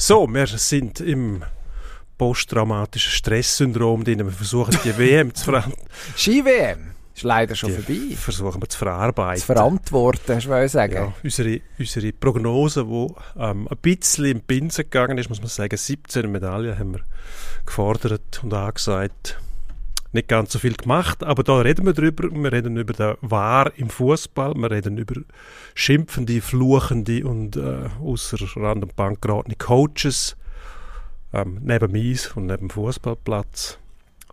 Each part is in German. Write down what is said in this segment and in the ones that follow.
So, wir sind im posttraumatischen Stresssyndrom drin. Wir versuchen die WM zu verantworten. Ski-WM ist leider schon Die vorbei. versuchen wir zu verarbeiten. Zu verantworten, hast du sagen. Ja, unsere, unsere Prognose, die ähm, ein bisschen im Pinsen gegangen ist, muss man sagen, 17 Medaillen haben wir gefordert und angesagt. Nicht ganz so viel gemacht, aber da reden wir drüber. Wir reden über den Wahr im Fußball, wir reden über schimpfende, fluchende und äh, außer Rand und Bank geratene Coaches ähm, neben Mies und neben dem Fußballplatz.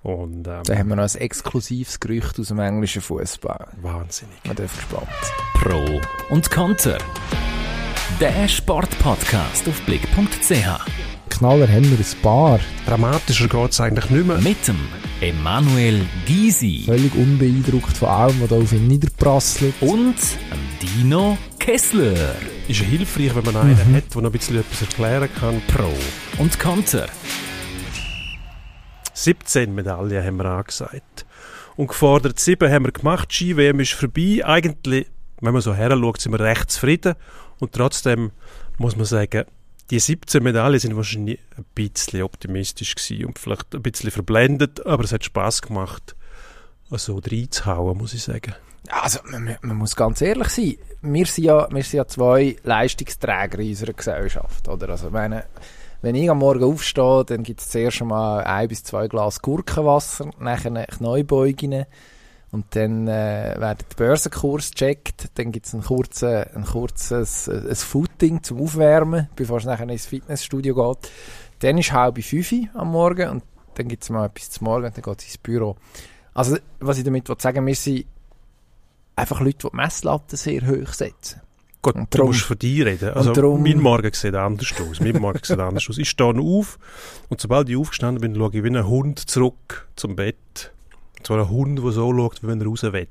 Und ähm, Da haben wir noch ein exklusives Gerücht aus dem englischen Fußball. wahnsinnig. Man darf gespannt. Pro und Konter. Der Sportpodcast auf blick.ch. Knaller haben wir ein paar. Dramatischer geht es eigentlich nicht mehr. Mit dem Emanuel Gysi Völlig unbeeindruckt von allem, was da auf ihn niederprasselt. und dem Dino Kessler. Ist ja hilfreich, wenn man einen hat, der noch ein bisschen etwas erklären kann. Pro und Konter. 17 Medaillen haben wir angesagt. Und gefordert 7 haben wir gemacht. Die Ski-WM ist vorbei. Eigentlich, wenn man so her schaut, sind wir recht zufrieden. Und trotzdem muss man sagen, die 17 Medaillen sind wahrscheinlich ein bisschen optimistisch gewesen und vielleicht ein bisschen verblendet, aber es hat Spaß gemacht, so reinzuhauen, muss ich sagen. Also, man, man muss ganz ehrlich sein. Wir sind, ja, wir sind ja zwei Leistungsträger in unserer Gesellschaft. Oder? Also, meine, wenn ich am Morgen aufstehe, dann gibt es zuerst einmal ein bis zwei Glas Gurkenwasser, nachher Kneubeugen und dann äh, werden die Börsenkurs gecheckt, dann gibt es ein, kurze, ein kurzes äh, ein Footing zum Aufwärmen, bevor es nachher ins Fitnessstudio geht. Dann ist halb fünf am Morgen und dann gibt es mal etwas zum Morgen und dann geht es ins Büro. Also, was ich damit will sagen wir sind einfach Leute, die die Messlatte sehr hoch setzen. Gut, Und du drum- musst für dich reden. Also, drum- mein Morgen sieht anders aus. Mein Morgen sieht anders aus. Ich stehe auf und sobald ich aufgestanden bin, schaue ich wie ein Hund zurück zum Bett. Zwar ein Hund, der so schaut, wie wenn er raus will.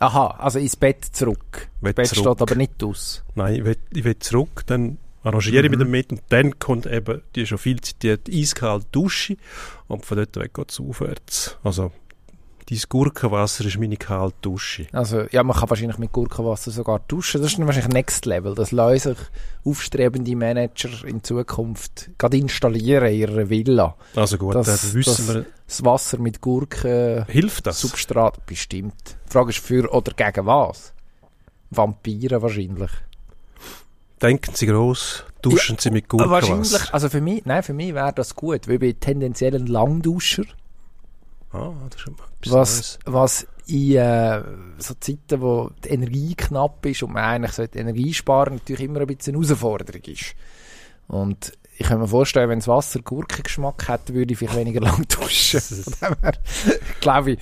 Aha, also ins Bett zurück. Will Das Bett zurück. steht aber nicht aus. Nein, ich will, ich will zurück, dann arrangiere ich mich damit und dann kommt eben die schon viel zitierte eiskalte Dusche und von dort weg geht es aufwärts. Also, dein Gurkenwasser ist meine kalte Dusche. Also, ja, man kann wahrscheinlich mit Gurkenwasser sogar duschen. Das ist wahrscheinlich Next Level. Das lassen sich aufstrebende Manager in Zukunft gerade installieren in ihrer Villa. Also gut, Das- dann wissen das- wir, Das Wasser mit Gurken, hilft das? Substrat, bestimmt. Die Frage ist für oder gegen was? Vampire wahrscheinlich. Denken Sie gross, duschen Sie mit Gurkenwasser. Wahrscheinlich, also für mich, nein, für mich wäre das gut, weil ich bin tendenziell ein Langduscher. Ah, das ist schon mal etwas Was, was in äh, so Zeiten, wo die Energie knapp ist und man eigentlich sollte Energie sparen, natürlich immer ein bisschen eine Herausforderung ist. Und ich kann mir vorstellen, wenn das Wasser Gurkengeschmack hätte, würde ich vielleicht weniger lang duschen. Von dem her, glaube ich,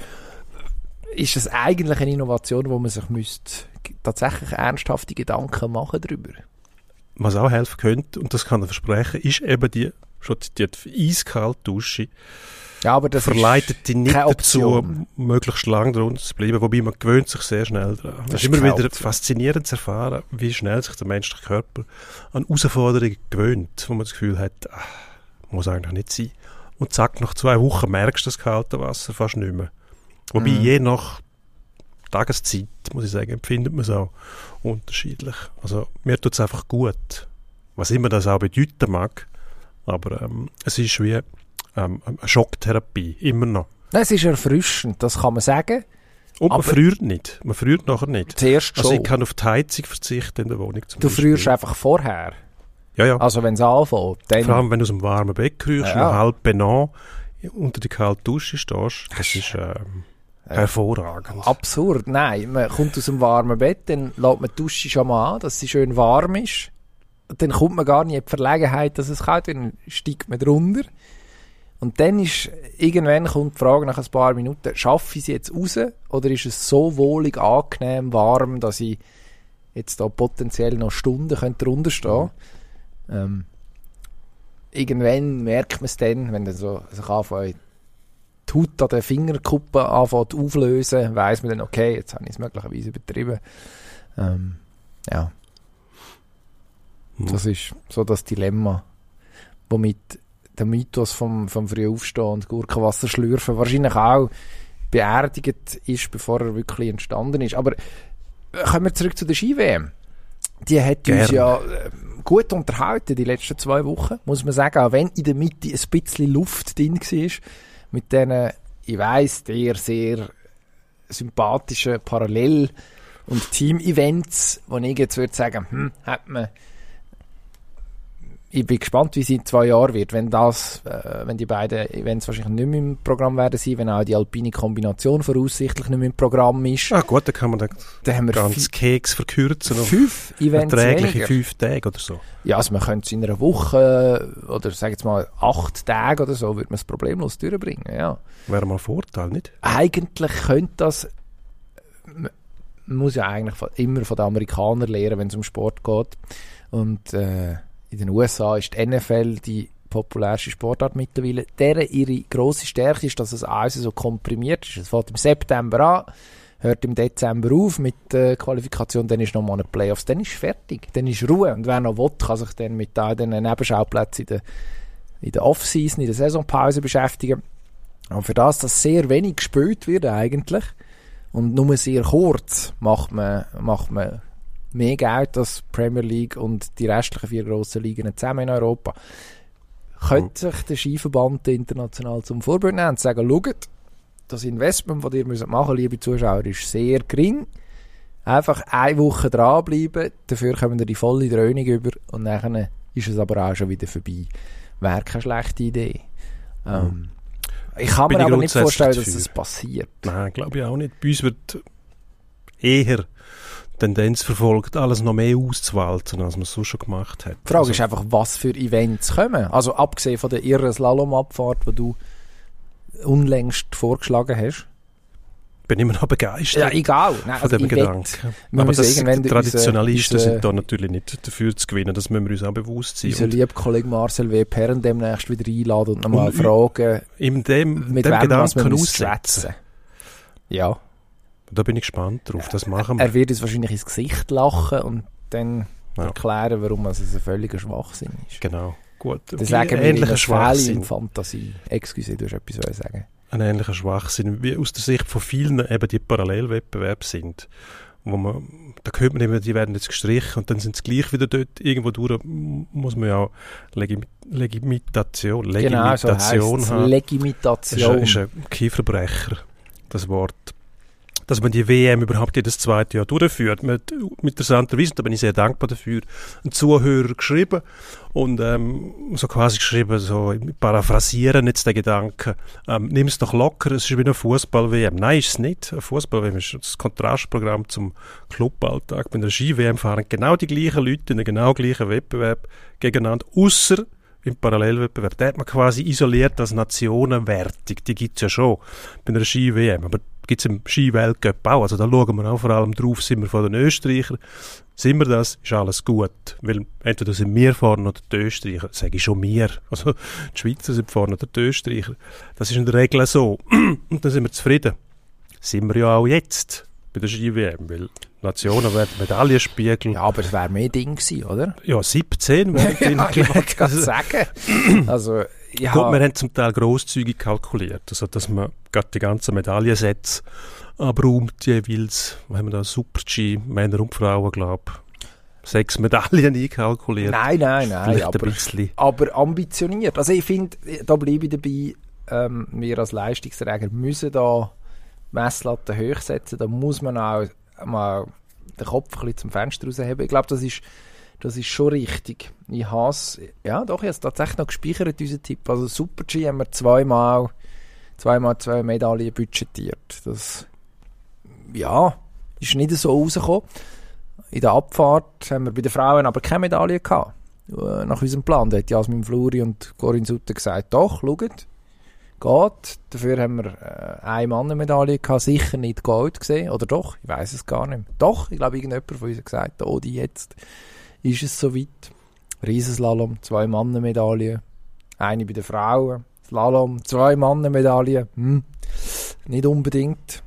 ist es eigentlich eine Innovation, wo man sich müsste tatsächlich ernsthafte Gedanken machen darüber. Was auch helfen könnte, und das kann ich versprechen, ist eben die schon zitierte eiskalte Dusche. Ja, aber das verleitet dich nicht dazu, möglichst lang drunter zu bleiben, wobei man gewöhnt sich sehr schnell daran. Es Das ist immer wieder Option. faszinierend zu erfahren, wie schnell sich der menschliche Körper an Herausforderungen gewöhnt, wo man das Gefühl hat, ah, muss eigentlich nicht sein. Und zack, nach zwei Wochen merkst du das kalte Wasser fast nicht mehr. Wobei Mhm. je nach Tageszeit, muss ich sagen, empfindet man es auch unterschiedlich. Also mir tut es einfach gut, was immer das auch bedeuten mag, aber ähm, es ist wie ähm, eine Schocktherapie, immer noch. Es ist erfrischend, das kann man sagen. Und man friert nicht. Man friert nachher nicht. Zuerst Also schon. ich kann auf die Heizung verzichten in der Wohnung zum du Beispiel. frierst einfach vorher. Ja, ja. Also wenn es anfängt, dann... Vor allem, wenn du aus dem warmen Bett rührst, Ja. noch halb benannt unter die kalte Dusche stehst, das ist ähm, hervorragend. Absurd, nein. Man kommt aus dem warmen Bett, dann lässt man die Dusche schon mal an, dass sie schön warm ist. Dann kommt man gar nicht in die Verlegenheit, dass es kalt wird, dann steigt man drunter. Und dann ist, irgendwann kommt die Frage nach ein paar Minuten, schaffe ich sie jetzt raus oder ist es so wohlig, angenehm, warm, dass ich jetzt da potenziell noch Stunden könnte drunter stehen ähm, Irgendwann merkt man es dann, wenn dann so sich anfängt, die Haut an den Fingerkuppen anfängt auflösen, weiss man dann, okay, jetzt habe ich es möglicherweise übertrieben. Ähm, ja, Das ist so das Dilemma, womit der Mythos vom, vom Frühaufstehen und Gurkenwasser schlürfen wahrscheinlich auch beerdigt ist, bevor er wirklich entstanden ist. Aber äh, kommen wir zurück zu der Ski-WM. Die hat uns Gern. ja äh, gut unterhalten die letzten zwei Wochen, muss man sagen, auch wenn in der Mitte ein bisschen Luft drin war, mit diesen, ich weiss, sehr, sehr sympathischen Parallel- und Team-Events, wo ich jetzt würde sagen, hm, hat man ich bin gespannt, wie es in zwei Jahren wird, wenn das, äh, wenn die beiden Events wahrscheinlich nicht mehr im Programm werden sein, wenn auch die alpine Kombination voraussichtlich nicht mehr im Programm ist. Ah gut, dann kann man den Dann haben wir ganz Keks verkürzen fünf Events erträgliche fünf Tage oder so. Ja, also man könnte es in einer Woche oder sag jetzt mal acht Tage oder so, würde man es problemlos durchbringen, ja. Wäre mal ein Vorteil, nicht? Eigentlich könnte das, man muss ja eigentlich immer von den Amerikanern lernen, wenn es um Sport geht. Und äh, in den USA ist die NFL die populärste Sportart mittlerweile. Deren ihre grosse Stärke ist, dass es alles so komprimiert ist. Es fängt im September an, hört im Dezember auf mit der Qualifikation, dann ist nochmal eine Playoffs, dann ist fertig, dann ist Ruhe. Und wer noch will, kann sich dann mit den Nebenschauplätzen in der, in der Off-Season, in der Saisonpause beschäftigen. Und für das, dass sehr wenig gespielt wird eigentlich und nur sehr kurz macht man, macht man mehr Geld als Premier League und die restlichen vier grossen Ligen zusammen in Europa. Könnte sich der Skiverband international zum Vorbild nehmen und sagen, schaut, das Investment, das ihr müsst machen liebe Zuschauer, ist sehr gering. Einfach eine Woche dranbleiben, dafür kommen ihr die volle Dröhnung über und dann ist es aber auch schon wieder vorbei. Wäre keine schlechte Idee. Ähm, ich kann mir aber nicht vorstellen, dass das passiert. Nein, glaube ich auch nicht. Bei uns wird eher Tendenz verfolgt, alles noch mehr auszuwalzen, als man es so schon gemacht hat. Die Frage Also, ist einfach, was für Events kommen. Also abgesehen von der irren Slalomabfahrt, die du unlängst vorgeschlagen hast. ich bin immer noch begeistert egal. Nein, von also dem Gedanken. Aber das, die Traditionalisten unsere- sind da natürlich nicht dafür zu gewinnen, das müssen wir uns auch bewusst sein. unser lieber Kollege Marcel W. Perren demnächst wieder einladen und nochmal fragen, in dem, mit dem wem Gedanken aussetzen. Ja, Da bin ich gespannt drauf, das machen wir. er wird uns wahrscheinlich ins Gesicht lachen und dann Ja. erklären, warum es ein völliger Schwachsinn ist. Genau, gut. Dann sagen wir, ähnlicher Schwachsinn. in Fantasie. Excuse, du hast etwas sagen. ein ähnlicher Schwachsinn, wie aus der Sicht von vielen eben die Parallelwettbewerbe sind. Wo man, da hört man immer, die werden jetzt gestrichen und dann sind sie gleich wieder dort. Irgendwo durch muss man ja auch Legim Legimitation, Genau, so haben. Das ist, Legimitation. ein, ist ein Kieferbrecher, das Wort. Dass man die WM überhaupt jedes zweite Jahr durchführt. Mit, interessanterweise, da bin ich sehr dankbar dafür, ein Zuhörer geschrieben und ähm, so quasi geschrieben, so paraphrasieren jetzt den Gedanken, ähm, nimm es doch locker, es ist wie eine Fußball-WM. Nein, ist es nicht. Eine Fußball-WM ist das Kontrastprogramm zum Cluballtag. Bei einer Ski-WM fahren genau die gleichen Leute in den genau gleichen Wettbewerb gegeneinander, außer im Parallelwettbewerb. Da hat man quasi isoliert als Nationenwertung. Die gibt es ja schon bei einer Ski-WM. Aber gibt es im Ski-Weltcup auch. Also da schauen wir auch vor allem drauf, sind wir von den Österreichern. Sind wir das, ist alles gut. Weil entweder sind wir vorne oder die Österreicher. Sage ich schon wir. Also die Schweizer sind vorne oder die Österreicher. Das ist in der Regel so. Und dann sind wir zufrieden. Sind wir ja auch jetzt bei der Ski-WM. Weil Nationen werden Medaillenspiegel. Ja, aber es wäre mehr Ding gewesen, oder? Ja, 17 wären drin ja, ich wollte gerade sagen. Also, ja, Gut, wir haben zum Teil grosszügig kalkuliert, also dass man gerade die ganzen Medaillensätze abräumt jeweils. Wir haben da Super-G, Männer und Frauen, glaube sechs Medaillen einkalkuliert. nein, nein, nein, Vielleicht aber, ein bisschen. aber ambitioniert. Also ich finde, da bleibe ich dabei, ähm, wir als Leistungsträger müssen da Messlatten hoch setzen, da muss man auch mal den Kopf ein bisschen zum Fenster rausheben. Ich glaube, das ist, das ist schon richtig. Ich has, ja doch, ich habe es tatsächlich noch gespeichert, unseren Tipp. Also Super-G haben wir zweimal, zweimal zwei Medaillen budgetiert. Das, ja, ist nicht so rausgekommen. In der Abfahrt haben wir bei den Frauen aber keine Medaille gehabt. Äh, Nach unserem Plan. Da hat Jasmin Fluri und Corinne Sutter gesagt, doch, schaut, geht. Dafür haben wir äh, eine Mannenmedaille gehabt, sicher nicht Gold gesehen. Oder doch? Ich weiß es gar nicht. Doch, ich glaube, irgendjemand von uns hat gesagt, oh, die jetzt ist es soweit. Riesenslalom, zwei Mannenmedaillen. Eine bei den Frauen. Slalom, zwei Mannenmedaillen. Hm. Nicht unbedingt.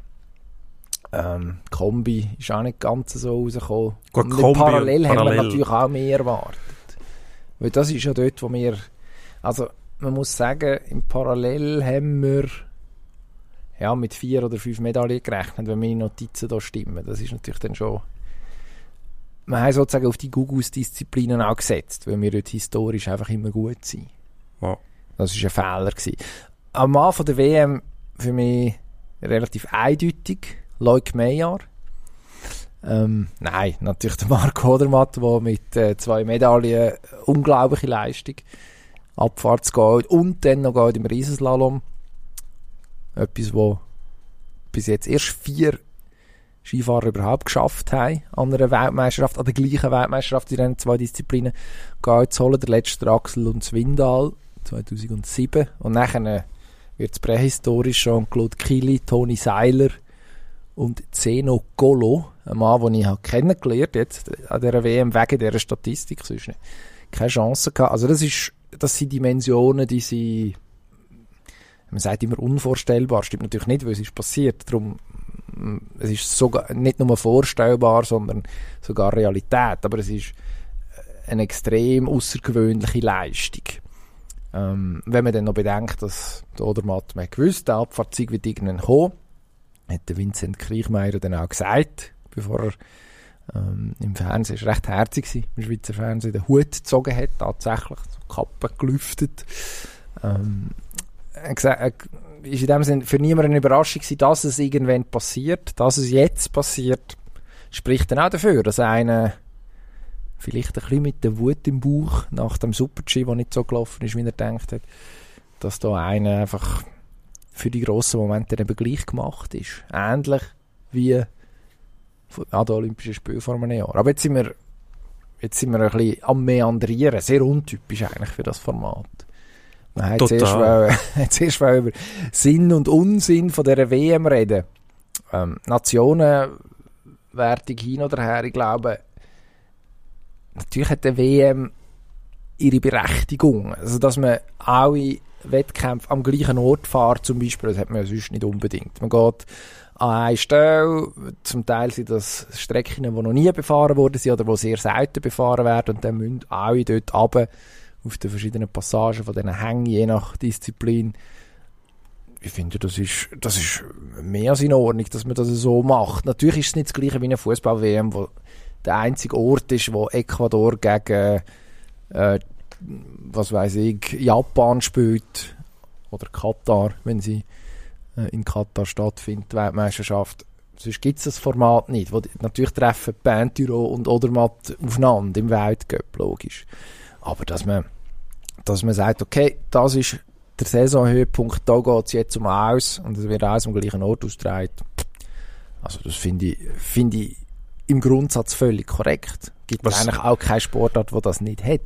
Ähm, Kombi ist auch nicht ganz so rausgekommen. Gut, Und Kombi und parallel haben wir natürlich auch mehr erwartet. Weil das ist ja dort, wo wir... Also, man muss sagen, im Parallel haben wir ja, mit vier oder fünf Medaillen gerechnet, wenn meine Notizen da stimmen. Das ist natürlich dann schon... wir haben sozusagen auf die Gugus-Disziplinen auch gesetzt, weil wir dort historisch einfach immer gut sind. Ja. Das war ein Fehler. Gewesen. Am Anfang der WM für mich relativ eindeutig, Leuk Meyer. Ähm, nein, natürlich der Marco Odermatt, der mit äh, zwei Medaillen unglaubliche Leistung, Abfahrtsgold und dann noch Gold im Riesenslalom. Etwas, wo bis jetzt erst vier Skifahrer überhaupt geschafft haben, an einer Weltmeisterschaft, an der gleichen Weltmeisterschaft in diesen zwei Disziplinen Gold zu holen. Der letzte Axel und Swindal 2007. Und nachher wird es prähistorisch Jean-Claude Kili, Toni Seiler und Zeno Golo, ein Mann, den ich kennengelernt jetzt an dieser WM wegen dieser Statistik, sonst nicht. keine Chance gehabt. Also das ist, das sind Dimensionen, die sie man sagt immer unvorstellbar, stimmt natürlich nicht, weil es ist passiert. Darum, es ist sogar nicht nur vorstellbar, sondern sogar Realität. Aber es ist eine extrem außergewöhnliche Leistung. Ähm, wenn man dann noch bedenkt, dass der Odermatt man gewusst, der Abfahrtzeug wird irgendwann kommen, hat der Vincent Kriechmeier dann auch gesagt, bevor er ähm, im Fernsehen, ist recht herzig im Schweizer Fernsehen, den Hut gezogen hat, tatsächlich, so Kappe gelüftet. Ähm, er gesagt, er ist in dem Sinne für niemanden eine Überraschung gewesen, dass es irgendwann passiert, dass es jetzt passiert, spricht dann auch dafür, dass einer vielleicht ein bisschen mit der Wut im Bauch nach dem Super-G, der nicht so gelaufen ist, wie er gedacht hat, dass da einer einfach für die grossen Momente eben gleich gemacht ist. Ähnlich wie an den Olympischen Spielen vor einem Jahr. Aber jetzt sind wir, jetzt sind wir ein bisschen am Meandrieren. Sehr untypisch eigentlich für das Format. Zuerst, Total. wollen- zuerst wollen über Sinn und Unsinn von dieser WM reden. Ähm, Nationenwertung hin oder her, ich glaube, natürlich hat die WM ihre Berechtigung. Also, dass man alle Wettkämpfe am gleichen Ort fährt, zum Beispiel, das hat man ja sonst nicht unbedingt. Man geht an eine Stelle, zum Teil sind das Strecken, die noch nie befahren worden sind oder die sehr selten befahren werden und dann müssen alle dort runter auf den verschiedenen Passagen von diesen Hängen, je nach Disziplin. Ich finde, das ist, das ist mehr als in Ordnung, dass man das so macht. Natürlich ist es nicht das gleiche wie eine Fußball-WM, wo der einzige Ort ist, wo Ecuador gegen, äh, was weiß ich, Japan spielt oder Katar, wenn sie äh, in Katar stattfindet, die Weltmeisterschaft. Sonst gibt es das Format nicht. Wo, die- natürlich treffen Pentyro und Odermatt aufeinander im Weltcup, logisch. Aber dass man, dass man sagt, okay, das ist der Saisonhöhepunkt, da geht es jetzt um aus und es wird alles am gleichen Ort ausgetragen. Also das finde ich, finde ich im Grundsatz völlig korrekt. Gibt Was- eigentlich auch keine Sportart, die das nicht hat.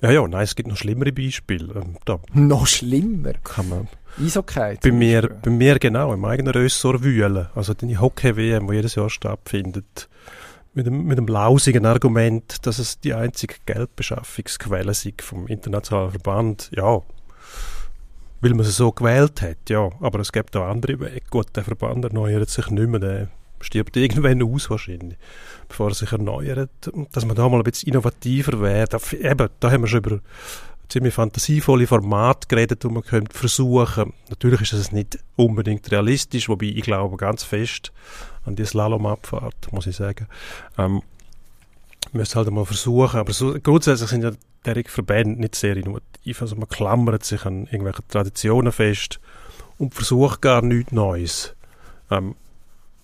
Ja, ja, nein, es gibt noch schlimmere Beispiele. Ähm, da Noch schlimmer. kann man Eishockey. bei mir, Beispiel. bei mir genau im eigenen Ressort wühlen. Also die Hockey-WM, die jedes Jahr stattfindet. Mit dem, mit dem lausigen Argument, dass es die einzige Geldbeschaffungsquelle sei vom internationalen Verband. Ja, weil man es so gewählt hat, ja. Aber es gibt auch andere Wege. Gut, der Verband erneuert sich nicht mehr. Der stirbt irgendwann aus wahrscheinlich, bevor er sich erneuert. Dass man da mal ein bisschen innovativer wäre. Eben, da haben wir schon über ziemlich fantasievolle Formate geredet, die man könnte versuchen. Natürlich ist es nicht unbedingt realistisch, wobei ich glaube ganz fest an die Slalomabfahrt, muss ich sagen. Ähm, müssen halt mal versuchen, aber so, grundsätzlich sind ja derige Verbände nicht sehr innovativ, also man klammert sich an irgendwelche Traditionen fest und versucht gar nichts Neues. Ähm,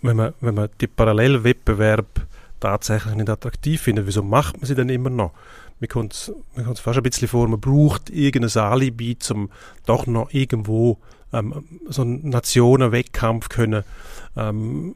wenn, man, wenn man die Parallelwettbewerb tatsächlich nicht attraktiv findet, wieso macht man sie dann immer noch? Mir kommt es fast ein bisschen vor, man braucht irgendein Alibi, um doch noch irgendwo ähm, so einen Nationenwettkampf können, ähm,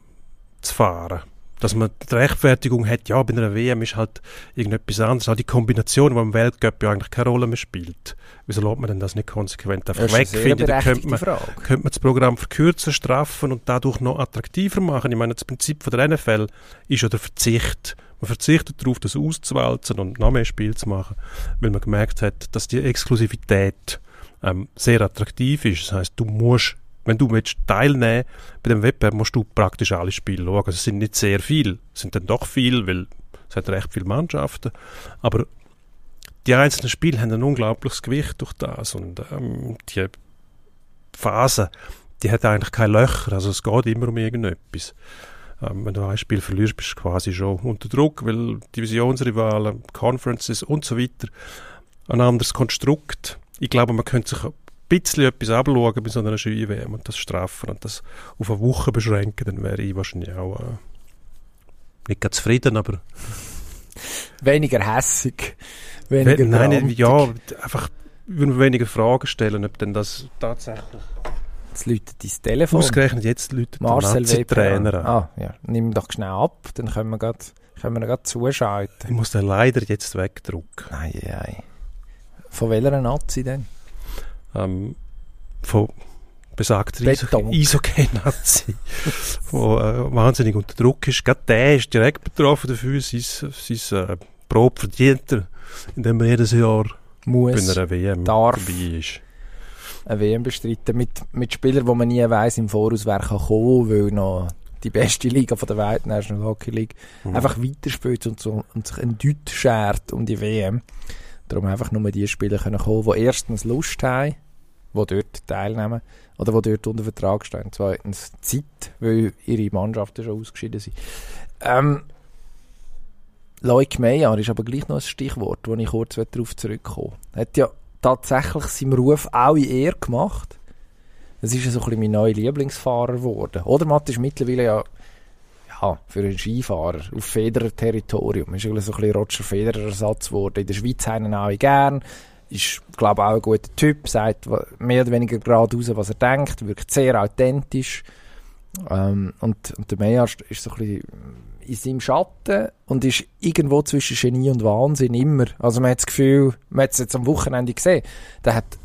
zu fahren. Dass man die Rechtfertigung hat, ja, bei einer WM ist halt irgendetwas anderes. Auch die Kombination, die im Weltcup ja eigentlich keine Rolle mehr spielt. Wieso lässt man denn das nicht konsequent einfach Das ist eine weg? sehr Finde, da berechtigte könnte man, könnte man das Programm verkürzen, straffen und dadurch noch attraktiver machen. Ich meine, das Prinzip von der NFL ist ja der Verzicht. Man verzichtet darauf, das auszuwalzen und noch mehr Spiel zu machen, weil man gemerkt hat, dass die Exklusivität ähm, sehr attraktiv ist. Das heißt, du musst, wenn du willst teilnehmen bei dem Wettbewerb, musst du praktisch alle Spiele schauen. Es sind nicht sehr viele, es sind dann doch viel, weil es hat recht viele Mannschaften. Aber die einzelnen Spiele haben ein unglaubliches Gewicht durch das und ähm, die Phase, die hat eigentlich keine Löcher, also es geht immer um irgendetwas. Ähm, wenn du ein Spiel verlierst, bist du quasi schon unter Druck, weil Divisionsrivalen, Conferences und so weiter ein anderes Konstrukt. Ich glaube, man könnte sich ein bisschen etwas abschauen bei so einer Ski-WM und das straffen und das auf eine Woche beschränken, dann wäre ich wahrscheinlich auch äh, nicht ganz zufrieden, aber Weniger hässig, weniger We nein, ja, einfach würde weniger Fragen stellen, ob denn das tatsächlich Jetzt läutet dein Telefon. ausgerechnet jetzt Leute der Marcel Nazi-Trainer Weber. an. Ah, ja. Nimm doch schnell ab, dann können wir grad, können wir grad zuschalten. Ich muss den leider jetzt wegdrücken. Nein, nein. Von welcher Nazi denn? Ähm, von besagter Beton. Eishockey-Nazi, der äh, wahnsinnig unter Druck ist. Gerade der ist direkt betroffen dafür, sein, sein äh, Brot verdient er, indem er jedes Jahr bei Muss einer WM darf. dabei ist. Eine WM bestreiten mit, mit Spielern, wo man nie weiss im Voraus, wer kann kommen, weil noch die beste Liga von der Welt, National Hockey League, Mhm. einfach weiterspielt und, so, und sich ein Deut schert um die WM. Darum einfach nur die Spieler können kommen, die erstens Lust haben, die dort teilnehmen oder die dort unter Vertrag stehen. Zweitens Zeit, weil ihre Mannschaften schon ausgeschieden sind. Ähm, Loic Meyer ist aber gleich noch ein Stichwort, wo ich kurz darauf zurückkomme. Er hat ja tatsächlich seinem Ruf auch in Ehre gemacht. Es ist ja so ein bisschen mein neuer Lieblingsfahrer geworden. Oder Matt ist mittlerweile ja, ja für einen Skifahrer auf Federer-Territorium. Ist so ein bisschen Roger Federer-Ersatz geworden. In der Schweiz haben ihn alle gern. Ist, glaube ich, auch ein guter Typ. Sagt mehr oder weniger gerade raus, was er denkt. Wirkt sehr authentisch. Ähm, und, und der Meyer ist ist so ein bisschen in seinem Schatten und ist irgendwo zwischen Genie und Wahnsinn immer. Also man hat das Gefühl, man hat es jetzt am Wochenende gesehen, der hat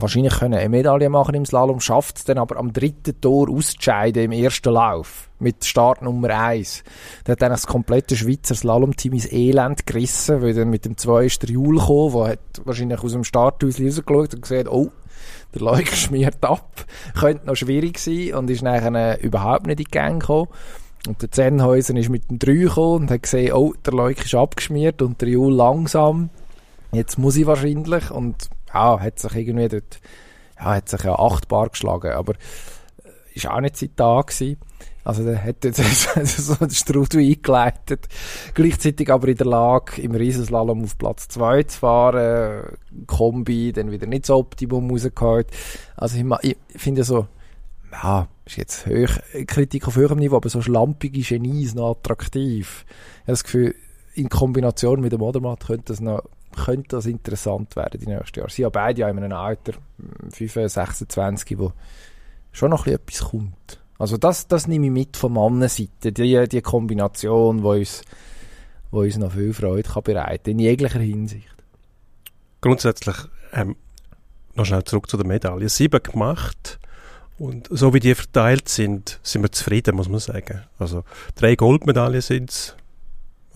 wahrscheinlich können eine Medaille machen im Slalom, schafft es dann aber am dritten Tor auszuscheiden im ersten Lauf mit Start Nummer 1. Der hat dann das komplette Schweizer Slalom-Team ins Elend gerissen, weil dann mit dem zwei ist der Jul gekommen, der hat wahrscheinlich aus dem Starthaus rausgeschaut und gesehen, oh, der Leuker schmiert ab, könnte noch schwierig sein und ist nachher überhaupt nicht in die Gang gekommen. Und der Zennhäuser ist mit dem 3 gekommen und hat gesehen, oh, der Leuk ist abgeschmiert und der Jul langsam. Jetzt muss ich wahrscheinlich. Und ja, hat sich irgendwie dort, ja, hat sich ja acht Bar geschlagen, aber äh, ist auch nicht sein Tag gewesen. Also der hat jetzt so den Strudel eingeleitet. Gleichzeitig aber in der Lage, im Riesenslalom auf Platz 2 zu fahren. Kombi, dann wieder nicht so Optimum rausgeholt. Also ich, ich finde so, ja, ist jetzt hoch, Kritik auf höherem Niveau, aber so schlampige Genies noch attraktiv. Ich habe das Gefühl, in Kombination mit dem Odermatt könnte das noch könnte das interessant werden die nächsten Jahre. Sie haben beide ja in einem Alter, mm, 25, 26, wo schon noch etwas kommt. Also das, das nehme ich mit von Mannenseite, die, die Kombination, wo uns, wo uns noch viel Freude kann bereiten in jeglicher Hinsicht. Grundsätzlich, ähm, noch schnell zurück zu der Medaille. Sieben gemacht und so wie die verteilt sind, sind wir zufrieden, muss man sagen. Also drei Goldmedaillen sind es,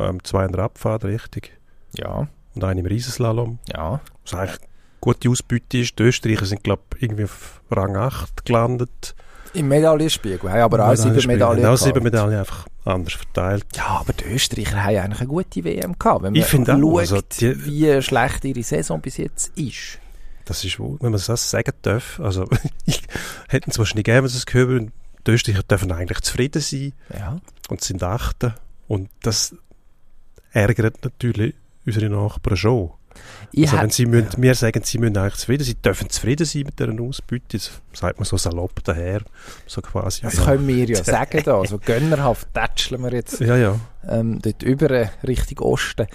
ähm, zwei in der Abfahrt, richtig, Ja, und eine im Riesenslalom. ja. Was eigentlich gute Ausbeute ist. Die Österreicher sind, glaube ich, irgendwie auf Rang 8 gelandet. Im Medaillenspiegel haben aber auch sieben. Medaillen Auch sieben. Medaillen einfach anders verteilt. Ja, aber die Österreicher haben eigentlich eine gute WM gehabt. Wenn man Ich finde auch, schaut, also die- wie schlecht ihre Saison bis jetzt ist. Das ist wohl, wenn man das sagen darf. Also, ich hätten es wahrscheinlich gegeben, wenn sie es gehört haben. Die Österreicher dürfen eigentlich zufrieden sein Ja. und sind Achte. Und das ärgert natürlich unsere Nachbarn schon. Ich also, wenn sie müssen, wir sagen, sie müssen eigentlich zufrieden sein, dürfen zufrieden sein mit dieser Ausbeute. Das sagt man so salopp daher. So quasi. Das ja, können wir ja sagen da. Also gönnerhaft tätscheln wir jetzt ja, ja. ähm, dort über äh, Richtung Osten.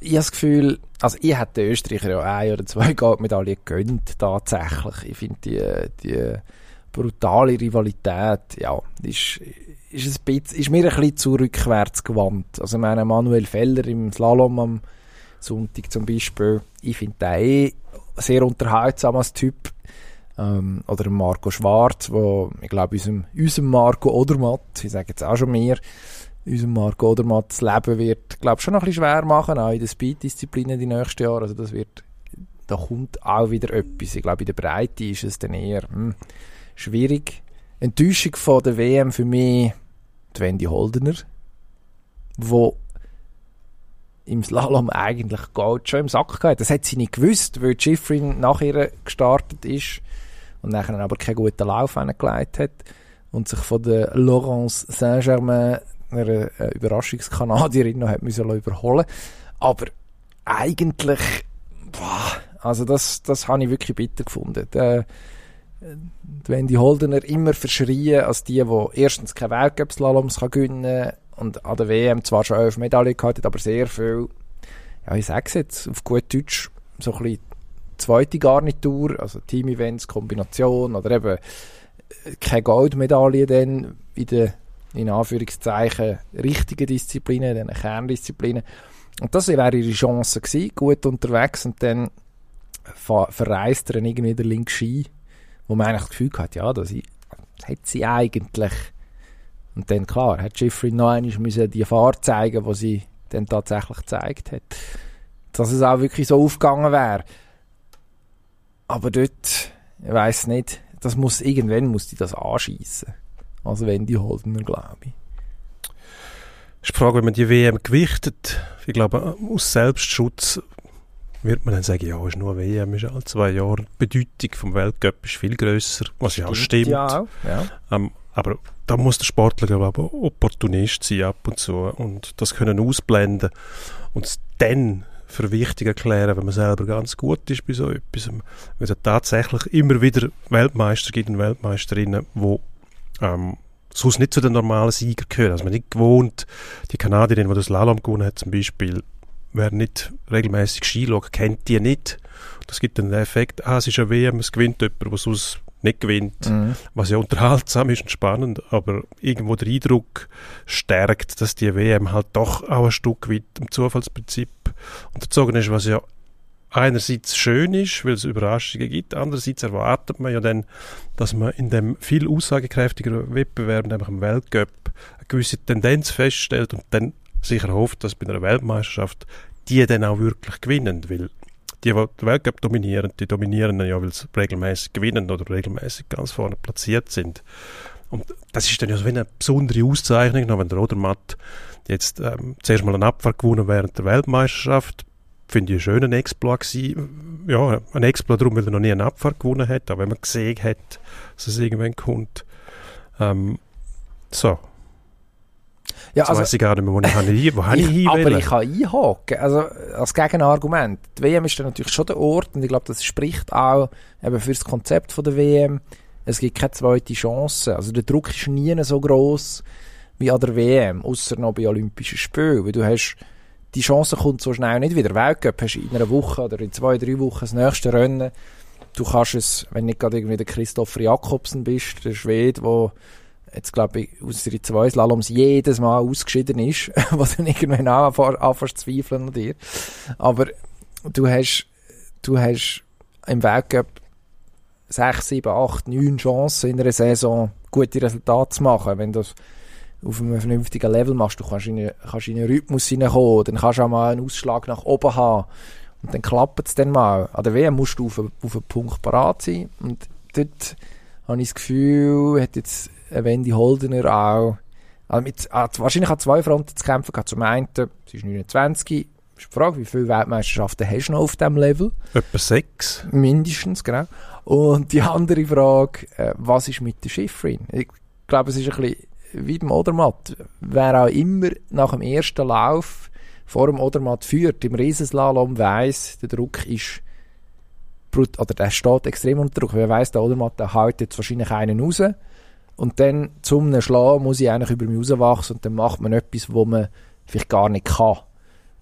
Ich habe das Gefühl, also ich hätte den Österreicher ja ein oder zwei Goldmedaillen gegönnt, tatsächlich. Ich finde die, die brutale Rivalität, ja, ist, ist, ein bisschen, ist mir ein bisschen zu rückwärts gewandt. Also ich meine, Manuel Feller im Slalom am Sonntag zum Beispiel, ich finde den eh sehr unterhaltsam als Typ. Ähm, oder Marco Schwarz, wo ich glaube, unserem, unserem Marco Odermatt, ich sage jetzt auch schon mehr, unserem Marco Odermatt das Leben wird, glaube schon noch ein bisschen schwer machen, auch in den Speed-Disziplinen die nächsten Jahre. Also das wird, da kommt auch wieder etwas. Ich glaube, in der Breite ist es dann eher hm, schwierig. Enttäuschung von der WM für mich die Wendy Holdener, wo im Slalom eigentlich Gold schon im Sack gehabt. Das hat sie nicht gewusst, weil Schifrin nach ihr gestartet ist und nachher aber keinen guten Lauf hingelegt hat. und sich von der Laurence Saint-Germain, einer äh, Überraschungskanadierin, noch hat müssen überholen Aber eigentlich, boah, also das, das habe ich wirklich bitter gefunden. Der, wenn die Holdener immer verschrien als die, die erstens keine Weltcup-Slaloms gewinnen und an der WM zwar schon elf Medaillen gehabt, aber sehr viel, ja ich sage es jetzt, auf gut Deutsch, so ein bisschen zweite Garnitur, also Team-Events, Kombination oder eben äh, keine Goldmedaille dann in den, in Anführungszeichen, richtigen Disziplinen, den Kerndisziplinen. Und das wäre ihre Chance gewesen, gut unterwegs und dann verreist er irgendwie der linke Ski, wo man eigentlich das Gefühl hat, ja, das, das hat sie eigentlich. Und dann, klar, hat Jeffrey noch einmal müssen die Fahrt zeigen, die sie dann tatsächlich gezeigt hat. Dass es auch wirklich so aufgegangen wäre. Aber dort, ich weiß nicht, das muss, irgendwann muss die das anschießen. Also wenn die Holdener, glaube ich. ist die Frage, wenn man die WM gewichtet, ich glaube, aus Selbstschutz wird man dann sagen, ja, ist nur WM, ist alle zwei Jahre. Die Bedeutung vom Weltcup ist viel grösser, was ja auch stimmt. Ja, auch. Ja. Ähm, aber da muss der Sportler, glaube ich, Opportunist sein ab und zu und das können ausblenden und es dann für wichtig erklären, wenn man selber ganz gut ist bei so etwas. Weil es tatsächlich immer wieder Weltmeister gibt und Weltmeisterinnen, die ähm, sonst nicht zu den normalen Siegern gehören. Also man nicht gewohnt, die Kanadierin, die das Slalom gewonnen hat zum Beispiel, wer nicht regelmäßig Ski schaut, kennt die nicht. Das gibt dann den Effekt, ah, es ist eine WM, es gewinnt jemand, der sonst nicht gewinnt, mhm. was ja unterhaltsam ist und spannend, aber irgendwo der Eindruck stärkt, dass die WM halt doch auch ein Stück weit im Zufallsprinzip unterzogen ist, was ja einerseits schön ist, weil es Überraschungen gibt, andererseits erwartet man ja dann, dass man in dem viel aussagekräftigeren Wettbewerb, nämlich im Weltcup, eine gewisse Tendenz feststellt und dann sicher hofft, dass bei einer Weltmeisterschaft die dann auch wirklich gewinnen, weil die, die den Weltcup dominieren, die dominieren ja, weil sie regelmäßig gewinnen oder regelmäßig ganz vorne platziert sind. Und das ist dann ja so eine besondere Auszeichnung, wenn der Odermatt jetzt ähm, zuerst mal einen Abfahrt gewonnen während der Weltmeisterschaft, finde ich einen schönen Exploit gewesen. Ja, ein Exploit darum, weil er noch nie einen Abfahrt gewonnen hat, aber wenn man gesehen hat, dass es irgendwann kommt. Ähm, so, ja, also, weiss ich gar nicht mehr, wo ich, hin, wo ich, ich Aber ich kann einhaken. Also, als Gegenargument. Die WM ist dann natürlich schon der Ort und ich glaube, das spricht auch eben für das Konzept von der WM. Es gibt keine zweite Chance. Also, der Druck ist nie so groß wie an der WM, außer noch bei Olympischen Spielen. Weil du hast, die Chance kommt so schnell nicht wieder. Weltcup hast du in einer Woche oder in zwei, drei Wochen das nächste Rennen. Du kannst es, wenn nicht gerade irgendwie der Christopher Jakobsen bist, der Schwede, der jetzt glaube ich, aus den zwei Slaloms jedes Mal ausgeschieden ist, was dann irgendwann auch anfängt zu zweifeln an dir. Aber du hast, du hast im Weltcup sechs, sieben, acht, neun Chancen in einer Saison gute Resultate zu machen, wenn das auf einem vernünftigen Level machst. Du kannst in, kannst in einen Rhythmus hineinkommen, dann kannst du auch mal einen Ausschlag nach oben haben und dann klappt es dann mal. An der WM musst du auf, auf einen Punkt parat sein und dort habe ich das Gefühl, hat jetzt Wendy Holdener auch also mit, hat wahrscheinlich an zwei Fronten zu kämpfen gehabt. Zum einen, sie ist 29, ist die Frage, wie viele Weltmeisterschaften hast du noch auf diesem Level? Etwa sechs. Mindestens, genau. Und die andere Frage, äh, was ist mit der Schifferin? Ich glaube, es ist ein bisschen wie beim Odermatt. Wer auch immer nach dem ersten Lauf vor dem Odermatt führt, im Riesenslalom weiss, der Druck ist oder der steht extrem unter Druck. Wer weiss, der Odermatt der haut jetzt wahrscheinlich einen raus und dann zum Schlagen muss ich eigentlich über mich rauswachsen und dann macht man etwas, wo man vielleicht gar nicht kann.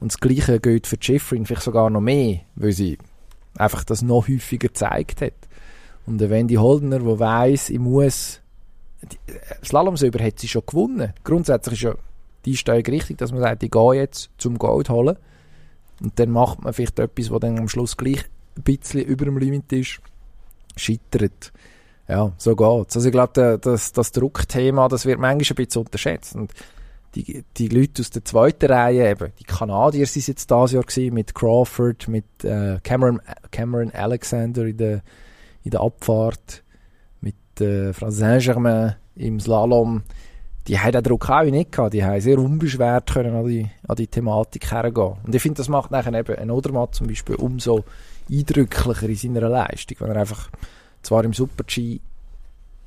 Und das Gleiche gilt für Jeffrin vielleicht sogar noch mehr, weil sie einfach das noch häufiger gezeigt hat. Und der Wendy Holdner, der weiss, ich muss, Slalom selber hat sie schon gewonnen. Grundsätzlich ist ja die Einstellung richtig, dass man sagt, ich gehe jetzt zum Gold holen. Und dann macht man vielleicht etwas, was dann am Schluss gleich ein bisschen über dem Limit ist, scheitert. Ja, so geht's. Also ich glaube, das, das Druckthema, das wird manchmal ein bisschen unterschätzt. Und die, die Leute aus der zweiten Reihe, eben, die Kanadier sind jetzt dieses Jahr gewesen, mit Crawford, mit äh, Cameron, Cameron Alexander in der, in der Abfahrt, mit äh, Franz Saint-Germain im Slalom. Die haben den Druck auch nicht gehabt. Die haben sehr unbeschwert können an die, an die Thematik hergehen. Und ich finde, das macht nachher eben ein Odermatt zum Beispiel umso eindrücklicher in seiner Leistung, wenn er einfach zwar im Super-G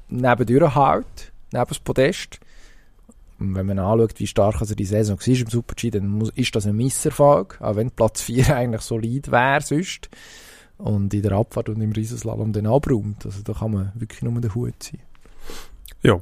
nebendurch haut, neben das Podest. Und wenn man anschaut, wie stark also die Saison war im Super-G, dann muss, ist das ein Misserfolg, auch wenn Platz 4 eigentlich solid wäre sonst. Und in der Abfahrt und im Riesenslalom dann abräumt. Also da kann man wirklich nur der Hut sein. Ja.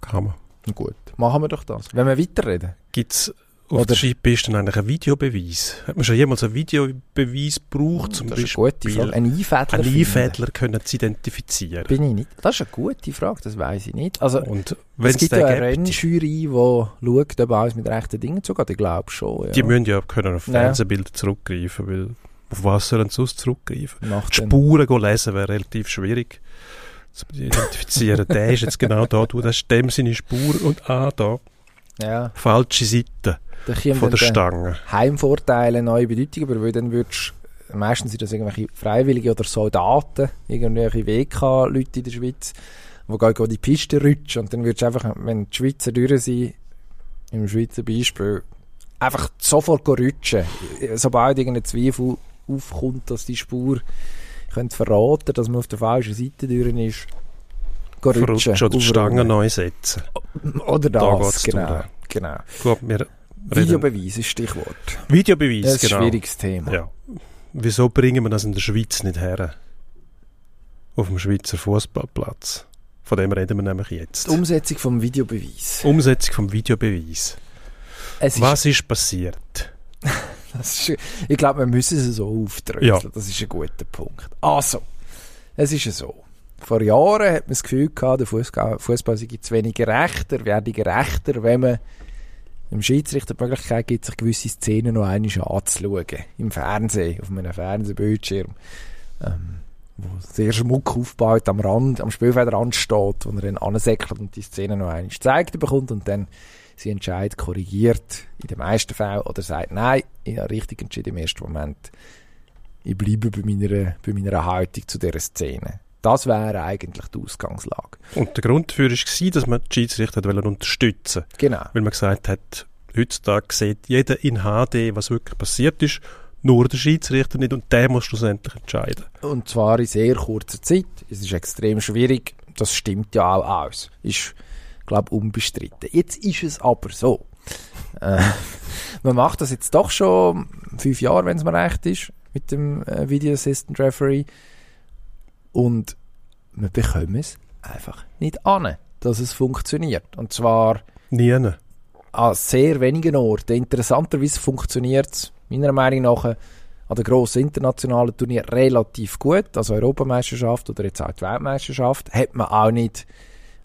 Kann man. Gut, machen wir doch das. Wenn wir weiterreden. Gibt es auf Oder- der Skipiste eigentlich einen Videobeweis? Hat man schon jemals einen Videobeweis gebraucht, zum das ist eine gute Beispiel Frage. Ein Einfädler. einen. Einfädler können zu identifizieren? Bin ich nicht. Das ist eine gute Frage, das weiß ich nicht. Also, Und es gibt ja eine Rennjury, die schaut, ob alles mit rechten Dingen zugeht. Ich glaube schon. Ja. die müssen ja können auf Ja. Fernsehbilder zurückgreifen, weil auf was sollen sie sonst zurückgreifen? Nach Die Spuren lesen wäre relativ schwierig zu identifizieren. der ist jetzt genau da, du, das ist dem seine Spur und ah, da, Ja, falsche Seite da von der Stange. Heimvorteile neue Bedeutung, aber weil dann würdest meistens sind das irgendwelche Freiwillige oder Soldaten, irgendwelche WK-Leute in der Schweiz, die gehen die Piste rutschen und dann würdest du einfach, wenn die Schweizer durch sind, im Schweizer Beispiel, einfach sofort rutschen. Sobald irgendein Zweifel aufkommt, dass die Spur könnte verraten, dass man auf der falschen Seite durch ist, rutschen. Oder die Stange aufräumen. neu setzen. Oder Da das, geht's genau. genau. Gut, wir. Videobeweis ist Stichwort. Videobeweis, Das ist genau. ein schwieriges Thema. Ja. Wieso bringen wir das in der Schweiz nicht her? Auf dem Schweizer Fußballplatz. Von dem reden wir nämlich jetzt. Die Umsetzung vom Videobeweis. Umsetzung vom Videobeweis. Ist, Was ist passiert? ist, ich glaube, wir müssen es so aufdröseln. Ja. Das ist ein guter Punkt. Also, es ist ja so. Vor Jahren hat man das Gefühl gehabt, der Fußball, Fußball sei zu wenig gerechter, werde gerechter, wenn man dem Schiedsrichter die Möglichkeit gibt, sich gewisse Szenen noch einmal anzuschauen. Im Fernsehen, auf einem Fernsehbildschirm. Ähm, wo sehr schmuck aufgebaut am Rand, am Spielfeldrand steht, wo er dann ansäckelt und die Szene noch einmal gezeigt bekommt und dann sie Entscheid korrigiert, in den meisten Fällen, oder sagt, nein, ich habe richtig entschieden im ersten Moment. Ich bleibe bei meiner, bei meiner Haltung zu dieser Szene. Das wäre eigentlich die Ausgangslage. Und der Grund dafür war, dass man die Schiedsrichter wollte unterstützen Genau. Weil man gesagt hat, heutzutage sieht jeder in HD, was wirklich passiert ist, nur der Schiedsrichter nicht und der muss schlussendlich entscheiden. Und zwar in sehr kurzer Zeit. Es ist extrem schwierig. Das stimmt ja auch aus. Ist, glaube unbestritten. Jetzt ist es aber so. Äh, man macht das jetzt doch schon fünf Jahre, wenn es mir recht ist, mit dem äh, Video Assistant Referee. Und wir bekommen es einfach nicht an, dass es funktioniert. Und zwar Nie. an sehr wenigen Orten. Interessanterweise funktioniert es meiner Meinung nach an den grossen internationalen Turnieren relativ gut. Also Europameisterschaft oder jetzt auch die Weltmeisterschaft hat man auch nicht,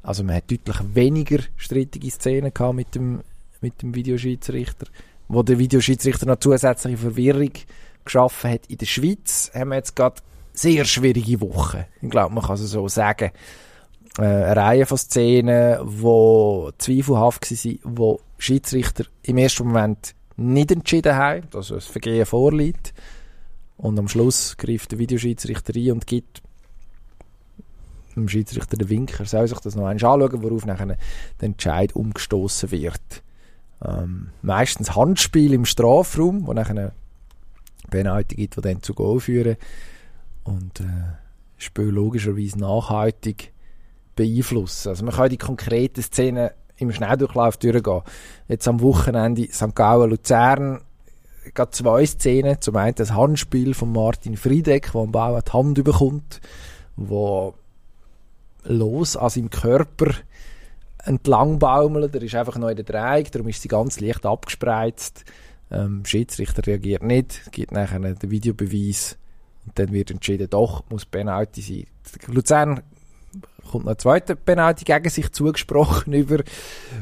also man hat deutlich weniger strittige Szenen gehabt mit dem, mit dem Videoschiedsrichter, wo der Videoschiedsrichter noch zusätzliche Verwirrung geschaffen hat. In der Schweiz haben wir jetzt gerade sehr schwierige Wochen. Ich glaube, man kann es so sagen äh, eine Reihe von Szenen, die zweifelhaft waren, wo Schiedsrichter im ersten Moment nicht entschieden haben, dass ein Vergehen vorliegt. Und am Schluss greift der Videoschiedsrichter ein und gibt dem Schiedsrichter den Wink, er soll sich das noch einmal anschauen, worauf nachher der Entscheid umgestoßen wird. Ähm, meistens Handspiel im Strafraum, wo nachher eine Penalty gibt, die dann zu Goal führen. Und äh, Spiel logischerweise nachhaltig beeinflussen. Also man kann die konkreten Szenen im Schnelldurchlauf durchgehen. Jetzt am Wochenende St. Gallen Luzern gerade zwei Szenen. Zum einen das Handspiel von Martin Friedeck, wo am Bau die Hand bekommt, wo los an seinem Körper entlang baumelt. Er ist einfach noch in der Dreieck, darum ist sie ganz leicht abgespreizt. Ähm, der Schiedsrichter reagiert nicht, gibt nachher den Videobeweis und dann wird entschieden, doch, muss Penalty sein. Luzern kommt noch ein zweiter Penalty gegen sich zugesprochen über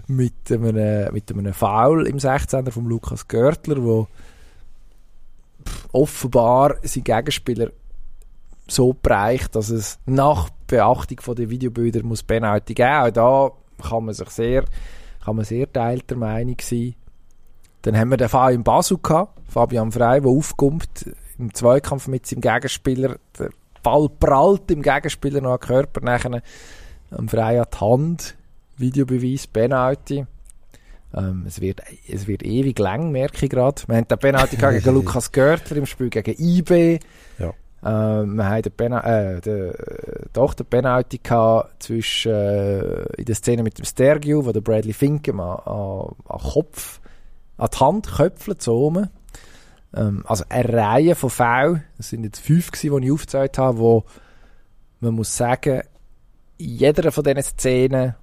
mit einem, mit einem Foul im 16er von Lukas Görtler, wo offenbar sein Gegenspieler so bereicht, dass es nach Beachtung von der Videobilder muss Penalty geben. Auch da kann man sich sehr, kann man sehr teilter Meinung sein. Dann haben wir den Fall in Basel gehabt, Fabian Frey, der aufkommt im Zweikampf mit seinem Gegenspieler. Der Ball prallt im Gegenspieler noch an den Körper, nachher am Frey an die Hand. Videobeweis, Penalty. Ähm, es, wird, es wird ewig lang, merke ich gerade. Wir haben den Penalty gegen Lukas Görtler im Spiel gegen IB. Ja. Äh, wir haben den, Pena äh, den, doch den Penalty zwischen, äh, in der Szene mit dem Stergiu, wo der Bradley Finkem an, an, an Kopf, an die Hand köpfelt, so rum. Ähm, also eine Reihe von Fällen, das sind jetzt fünf gewesen, die ich aufgezeigt habe, wo man muss sagen, in jeder von diesen Szenen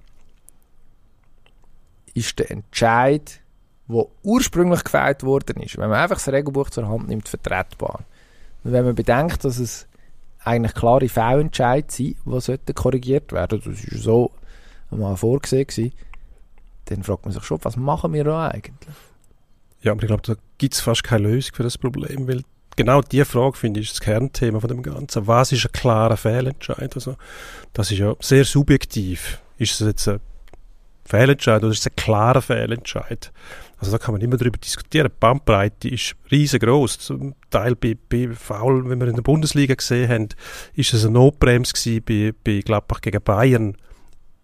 ist der Entscheid, der ursprünglich gefällt worden ist, wenn man einfach das Regelbuch zur Hand nimmt, vertretbar. Wenn man bedenkt, dass es eigentlich klare Fehlentscheide sind, die sollten korrigiert werden, das ist so einmal vorgesehen gewesen, dann fragt man sich schon, was machen wir da eigentlich? Ja, aber ich glaube, da gibt es fast keine Lösung für das Problem, weil genau diese Frage, finde ich, ist das Kernthema von dem Ganzen. Was ist ein klarer Fehlentscheid? Also, das ist ja sehr subjektiv. Ist es jetzt ein Fehlentscheid oder ist es ein klarer Fehlentscheid? Also da kann man immer darüber diskutieren. Die Bandbreite ist riesengroß. Zum Teil bei, bei Foul, wenn wir in der Bundesliga gesehen haben, ist es eine Notbremse gewesen, bei, bei Gladbach gegen Bayern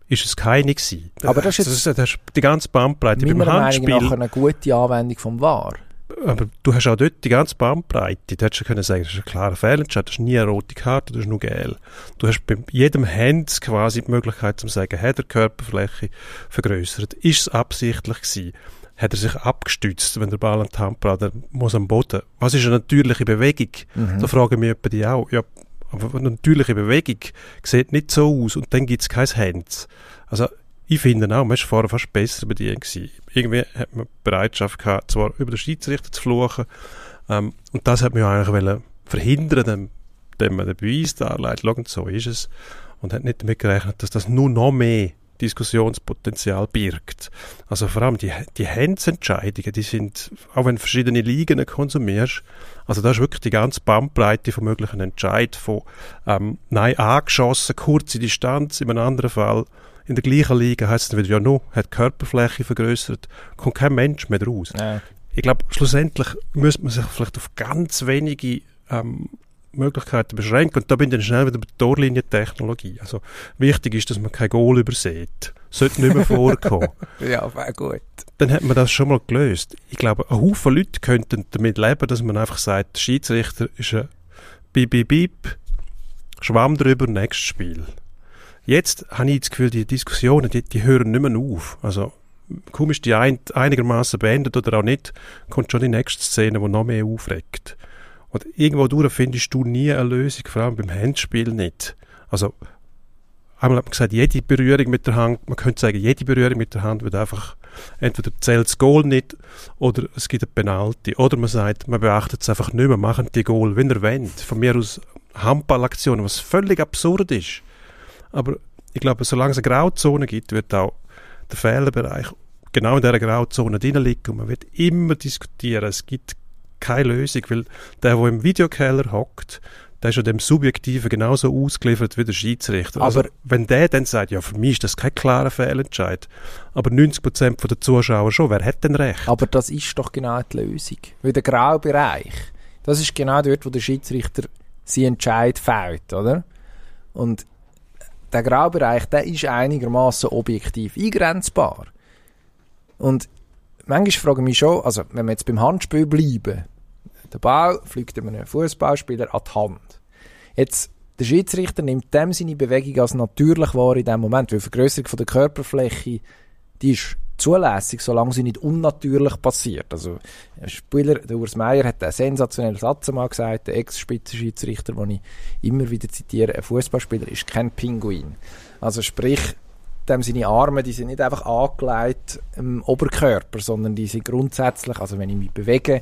ist es keine gewesen. Aber das ist Also jetzt das ist, die ganze Bandbreite. Beim meiner Meinung Handspiel, nach eine gute Anwendung vom VAR. aber du hast auch dort die ganze Bandbreite. Du hättest können sagen, das ist ein klarer Fehlentscheid, das ist nie eine rote Karte, das ist nur gel. Du hast bei jedem Hand quasi die Möglichkeit zu sagen, hat er die Körperfläche vergrößert? Ist es absichtlich gewesen? Hat er sich abgestützt, wenn der Ball an die Hand braucht, er muss am Boden? Was ist eine natürliche Bewegung? Mhm. Da fragen mich die auch. Ja, aber eine natürliche Bewegung sieht nicht so aus und dann gibt es kein Hands. Also ich finde auch, man war vorher fast besser bedient gewesen. Irgendwie hat man Bereitschaft gehabt, zwar über den Schiedsrichter zu fluchen, ähm, und das hat man ja eigentlich wollen verhindern, dem, dem man den Beweis darlegt, so ist es, und hat nicht damit gerechnet, dass das nur noch mehr Diskussionspotenzial birgt. Also vor allem die, die Handsentscheidungen, die sind, auch wenn du verschiedene Ligen konsumierst, also da ist wirklich die ganze Bandbreite von möglichen Entscheid von ähm, nein, angeschossen, kurze Distanz, in einem anderen Fall in der gleichen Liga heißt es dann wieder, ja, no, hat die Körperfläche vergrößert, kommt kein Mensch mehr raus. Ja. Ich glaube, schlussendlich müsste man sich vielleicht auf ganz wenige ähm, Möglichkeiten beschränken. Und da bin ich dann schnell wieder bei der Torlinientechnologie. Also wichtig ist, dass man kein Goal übersät. Sollte nicht mehr vorkommen. ja, wäre gut. Dann hat man das schon mal gelöst. Ich glaube, ein Haufen Leute könnten damit leben, dass man einfach sagt, der Schiedsrichter ist ein Bip, Bip, Bip, Schwamm drüber, nächstes Spiel. Jetzt habe ich das Gefühl, die Diskussionen, die, die hören nicht mehr auf. Also, ist die ein, einigermaßen beendet oder auch nicht, kommt schon die nächste Szene, die noch mehr aufregt. Und irgendwo durch findest du nie eine Lösung, vor allem beim Handspiel nicht. Also, einmal hat man gesagt, jede Berührung mit der Hand, man könnte sagen, jede Berührung mit der Hand wird einfach, entweder zählt das Goal nicht, oder es gibt eine Penalty. Oder man sagt, man beachtet es einfach nicht mehr, machen die Goal, wenn ihr wollt. Von mir aus Handballaktionen, was völlig absurd ist. Aber ich glaube, solange es eine Grauzone gibt, wird auch der Fehlerbereich genau in dieser Grauzone drin liegen. Und man wird immer diskutieren. Es gibt keine Lösung, weil der, der im Videokeller hockt, der ist ja dem Subjektiven genauso ausgeliefert wie der Schiedsrichter. also, Aber- wenn der dann sagt, ja, für mich ist das kein klarer Fehlentscheid, aber 90% der Zuschauer schon, wer hat denn recht? Aber das ist doch genau die Lösung. Weil der Graubereich, das ist genau dort, wo der Schiedsrichter seinen Entscheid fällt, oder? Und der Graubereich, der ist einigermaßen objektiv eingrenzbar. Und manchmal frage ich mich schon, also wenn wir jetzt beim Handspiel bleiben, der Ball fliegt einem Fußballspieler an die Hand. Jetzt, der Schiedsrichter nimmt dem seine Bewegung als natürlich wahr in dem Moment, weil die Vergrößerung der Körperfläche, die ist zulässig, solange sie nicht unnatürlich passiert. Also, ein Spieler, der Urs Meier hat einen sensationellen Satz einmal gesagt, der Ex-Spitzenschiedsrichter, den ich immer wieder zitiere, ein Fußballspieler ist kein Pinguin. Also sprich, dem seine Arme, die sind nicht einfach angelegt im Oberkörper, sondern die sind grundsätzlich, also wenn ich mich bewege,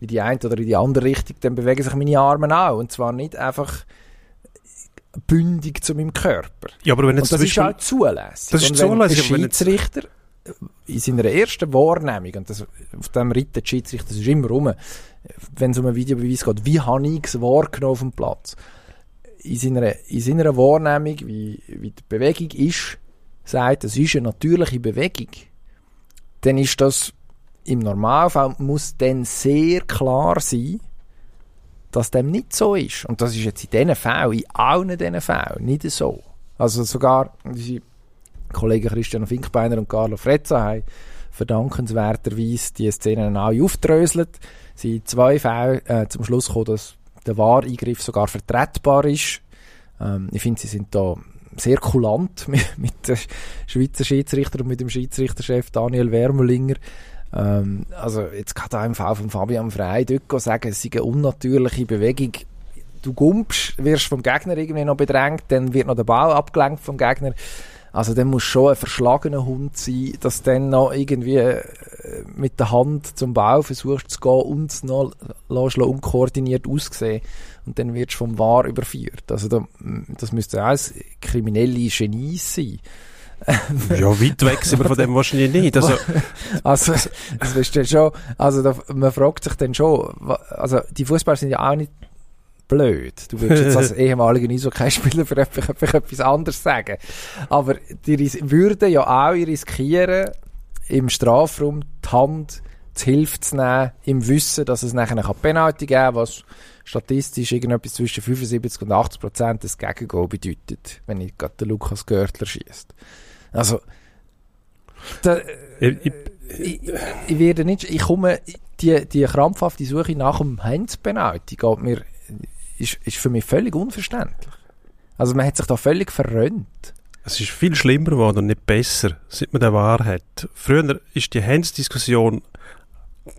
in die eine oder in die andere Richtung, dann bewegen sich meine Arme auch. Und zwar nicht einfach bündig zu meinem Körper. Ja, aber wenn Und jetzt das zum ist auch zulässig. Das ist und wenn zulässig, Der wenn jetzt- Schiedsrichter in seiner ersten Wahrnehmung, und das, auf dem reitet der Schiedsrichter, das ist immer rum, wenn es um einen Videobeweis geht, wie habe ich es wahrgenommen auf dem Platz? In seiner, in seiner Wahrnehmung, wie, wie die Bewegung ist, sagt, es ist eine natürliche Bewegung, dann ist das im Normalfall muss dann sehr klar sein, dass dem nicht so ist. Und das ist jetzt in diesen Fällen, in allen diesen Fällen, nicht so. Also sogar unsere Kollegen Christian Finkbeiner und Carlo Frezza haben verdankenswerterweise die Szenen alle aufdröselt. Sie in zwei Fällen äh, zum Schluss gekommen, dass der Wahreingriff sogar vertretbar ist. Ähm, ich finde, sie sind da sehr kulant mit, mit dem Schweizer Schiedsrichter und mit dem Schiedsrichterchef Daniel Wermelinger. Ähm, also jetzt kann da im Fall von Fabian Frey dort sagen, es sei eine unnatürliche Bewegung. Du gumpst, wirst vom Gegner irgendwie noch bedrängt, dann wird noch der Ball abgelenkt vom Gegner. Also dann muss schon ein verschlagener Hund sein, dass du dann noch irgendwie äh, mit der Hand zum Ball versuchst zu gehen und es noch lässt unkoordiniert aussehen. Und dann wirst du vom Wahr überführt. Also da, das müsste auch ein kriminelle Genie sein. ja, weit weg sind wir von dem wahrscheinlich nicht. Also, also das ist dann schon, also da, man fragt sich dann schon, also die Fußballer sind ja auch nicht blöd. Du würdest jetzt als ehemaliger Eishockey-Spieler für etwas anderes sagen. Aber die würden ja auch riskieren, im Strafraum die Hand zu Hilfe zu nehmen, im Wissen, dass es nachher eine Penalty geben kann, was statistisch irgendetwas zwischen 75 und 80 Prozent des Gegengoal bedeutet, wenn nicht gerade der Lukas Görtler schießt. Also, da, ich, ich, ich, ich werde nicht, ich komme, die, die krampfhafte Suche nach dem Heinz-Penalty geht mir, ist, ist für mich völlig unverständlich. Also man hat sich da völlig verrönt. es ist viel schlimmer geworden und nicht besser, seit man den wahr hat. Früher ist die Hands-Diskussion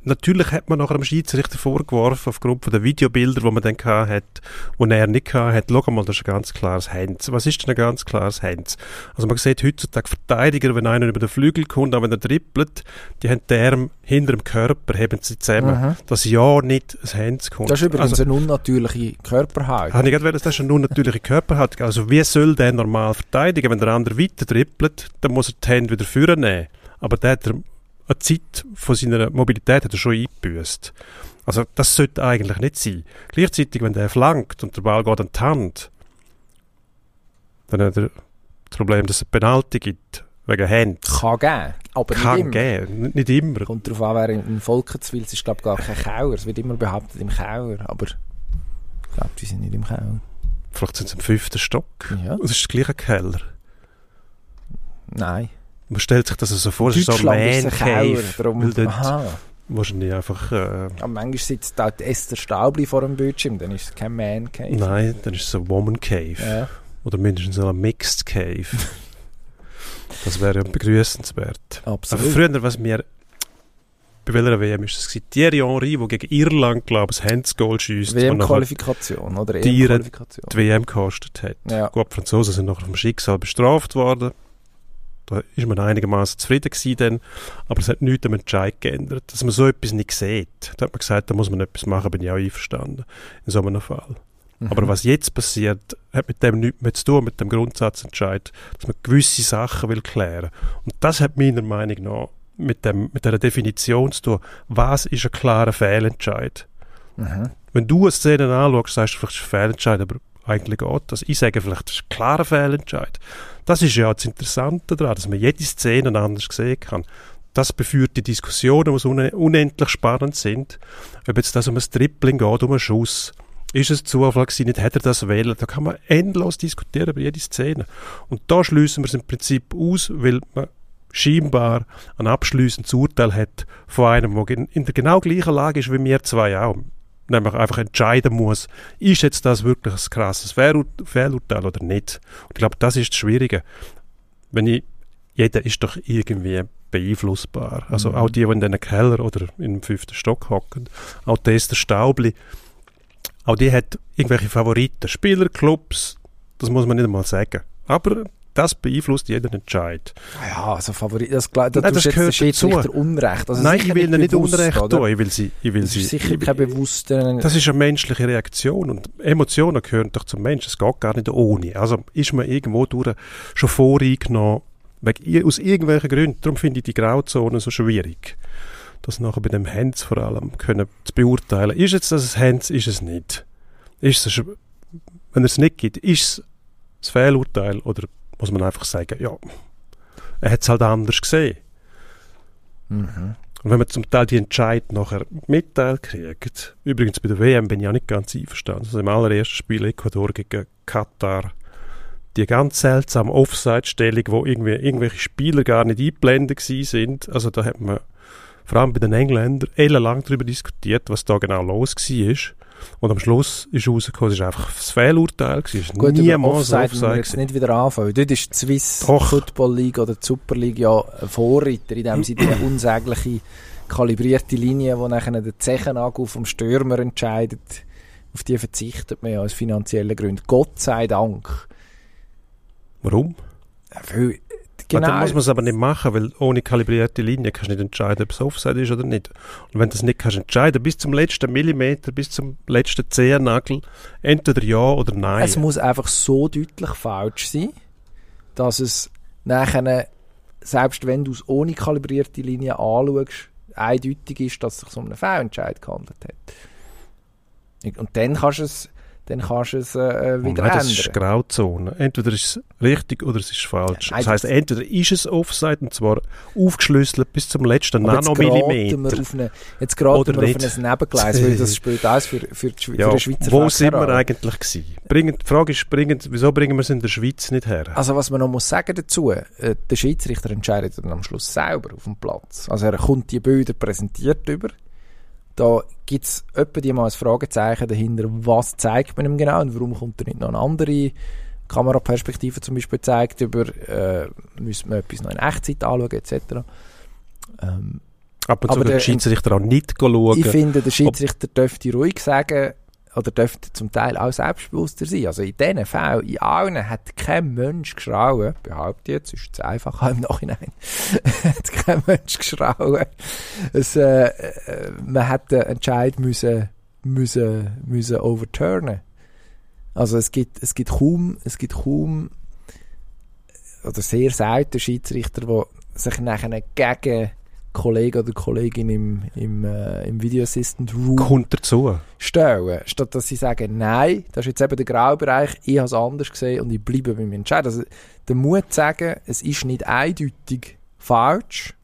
Natürlich hat man nachher dem Schiedsrichter vorgeworfen, aufgrund von den Videobildern, die man dann hat, und er nicht hat, schau mal, das ist ein ganz klares Hands. Was ist denn ein ganz klares Hands? Also man sieht heutzutage Verteidiger, wenn einer über den Flügel kommt, auch wenn er trippelt, die haben die Arme hinter dem Körper, heben sie zusammen, Mhm. dass ja nicht ein Hands kommt. Das ist übrigens also, eine unnatürliche Körperhaltung. habe ich gerade das ist eine unnatürliche Körperhaltung. Also wie soll der normal verteidigen? Wenn der andere weiter trippelt, dann muss er die Hände wieder führen nehmen. Aber der hat eine Zeit von seiner Mobilität hat er schon eingebüßt. Also das sollte eigentlich nicht sein. Gleichzeitig, wenn der flankt und der Ball geht an die Hand, dann hat er das Problem, dass es eine Penalty gibt, wegen Hand. Kann geben, aber Kann nicht immer. geben, nicht- immer. Kommt darauf an, wer in, in Volkenswil ist, glaube ich, gar kein Kauer. Es wird immer behauptet im Kauer, aber ich glaube, die sind nicht im Kauer. Vielleicht sind sie im fünften Stock. Ja. Und es ist gleich ein Keller. Nein. Man stellt sich das so vor, es ist so ein Deutschland ist Man ein Cave. Kauer. Darum, weil dort aha. wahrscheinlich einfach... Äh, Aber manchmal sitzt da Esther Staubli vor dem Bildschirm, dann ist es kein Man Cave. Nein, dann ist es ein Woman Cave. Ja. Oder mindestens ein Mixed Cave. das wäre ja begrüßenswert. Aber Absolut. früher, was mir bei welcher WM ist das? Thierry Henry, der gegen Irland, glaube ich, ein Handsgoal nachher WM-Qualifikation oder die EM-Qualifikation. die WM gekostet hat. Ja. Gut, die Franzosen sind nachher vom Schicksal bestraft worden. Da ist man einigermaßen zufrieden gewesen dann, aber es hat nichts am Entscheid geändert, dass man so etwas nicht sieht. Da hat man gesagt, da muss man etwas machen, bin ich auch einverstanden, in so einem Fall. Mhm. Aber was jetzt passiert, hat mit dem nichts mehr zu tun, mit dem Grundsatzentscheid, dass man gewisse Sachen will klären. Und das hat meiner Meinung nach mit, dem, mit dieser Definition zu tun, was ist ein klarer Fehlentscheid. Mhm. Wenn du eine Szene anschaust, sagst du vielleicht, es ist ein Fehlentscheid, aber eigentlich geht das. Ich sage vielleicht, das ist ein klarer Fehlentscheid. Das ist ja das Interessante daran, dass man jede Szene anders sehen kann. Das beführt die Diskussionen, die unendlich spannend sind. Ob jetzt das um ein Tripling geht, um einen Schuss. Ist es Zufall gewesen, nicht hätte er das wählen? Da kann man endlos diskutieren über jede Szene. Und da schließen wir es im Prinzip aus, weil man scheinbar ein abschließendes Urteil hat von einem, der in der genau gleichen Lage ist wie wir zwei auch. Nämlich einfach entscheiden muss, ist jetzt das wirklich ein krasses Fehlur- Fehlurteil oder nicht. Und ich glaube, das ist das Schwierige. Wenn ich, jeder ist doch irgendwie beeinflussbar. Also Mhm. auch die, die in den Keller oder im fünften Stock hocken. Auch die Esther Staubli. Auch die hat irgendwelche Favoriten. Spielerclubs, das muss man nicht einmal sagen. Aber das beeinflusst jeden Entscheid. Ja, also Favorit, das, da da Nein, das jetzt gehört dazu. Schiedsrichter Unrecht. Also Nein, ich will ihnen nicht Unrecht oder? tun. Ich will sie, ich will Das sie, ist sicher ich, kein bewusster... Das ist eine menschliche Reaktion und Emotionen gehören doch zum Menschen. Es geht gar nicht ohne. Also ist man irgendwo durch schon voreingenommen, wegen, aus irgendwelchen Gründen. Darum finde ich die Grauzone so schwierig. Das nachher bei dem Hands vor allem können zu beurteilen. Ist jetzt das ein Hands, ist es nicht? Ist es, wenn es nicht gibt, ist es das Fehlurteil oder muss man einfach sagen, ja, er hat es halt anders gesehen. Mhm. Und wenn man zum Teil die Entscheid nachher mitteilt kriegt, übrigens bei der WM bin ich auch nicht ganz einverstanden, also im allerersten Spiel Ecuador gegen Katar, die ganz seltsame Offside-Stellung, wo irgendwie irgendwelche Spieler gar nicht eingeblendet sind, also da hat man vor allem bei den Engländern ellenlang darüber diskutiert, was da genau los war. Und am Schluss ist rausgekommen, es ist einfach das Fehlurteil. Es über niemals Offside Offside wir jetzt nicht wieder anfangen. Dort ist die Swiss Doch. Football League oder die Super League ja ein Vorreiter, indem sie die unsägliche kalibrierte Linie, die nachher den Zechenagel vom Stürmer entscheidet, auf die verzichtet man ja aus finanziellen Gründen. Gott sei Dank. Warum? Weil, Genau. Dann muss man es aber nicht machen, weil ohne kalibrierte Linie kannst du nicht entscheiden, ob es Offside ist oder nicht. Und wenn du das nicht kannst entscheiden, bis zum letzten Millimeter, bis zum letzten Zehennagel, entweder ja oder nein. es muss einfach so deutlich falsch sein, dass es nachher, selbst wenn du es ohne kalibrierte Linie anschaust, eindeutig ist, dass es sich um einen Fehlentscheid gehandelt hat. Und dann kannst du es, dann kannst du es äh, Und wieder nein, das ist ändern. Grauzone. Entweder ist es richtig oder es ist falsch. Nein, das heisst, entweder ist es Offside und zwar aufgeschlüsselt bis zum letzten Nanomillimeter. auf eine, jetzt geraten Oder wir auf nicht. ein Nebengleis, weil das spielt alles für, für, die, Schwe- für Ja, den Schweizer wo sind wir eigentlich gewesen? Bringen, die Frage ist, bringen, wieso bringen wir es in der Schweiz nicht her? Also was man noch muss sagen dazu, äh, der Schiedsrichter entscheidet dann am Schluss selber auf dem Platz. Also er kommt die Bilder präsentiert über. Da gibt es die mal ein Fragezeichen dahinter, was zeigt man ihm genau und warum kommt er nicht noch eine andere Kameraperspektive zum Beispiel zeigt über, äh, müssen wir etwas noch in Echtzeit anschauen etc. Ähm, Ab und zu aber der- Schiedsrichter auch nicht schauen. ich finde, der Schiedsrichter dürfte ruhig sagen, oder dürfte zum Teil auch selbstbewusster sein. Also in diesen Fällen, in allen, hat kein Mensch geschrauen, behaupte ich jetzt, ist es einfach im Nachhinein, kein Mensch geschrauen. Es, äh, äh, man hat den Entscheid müssen, müssen, müssen overturnen. Also es gibt, es gibt kaum, es gibt kaum, oder sehr selten Schiedsrichter, die sich nachher gegen Kollegen oder Kollegin im, im, äh, im Video Assistant Room Kommt dazu. stellen, statt dass sie sagen, nein, das ist jetzt eben der Graubereich, ich habe es anders gesehen und ich bleibe bei meinem Entscheid. Also der Mut zu sagen, es ist nicht eindeutig falsch,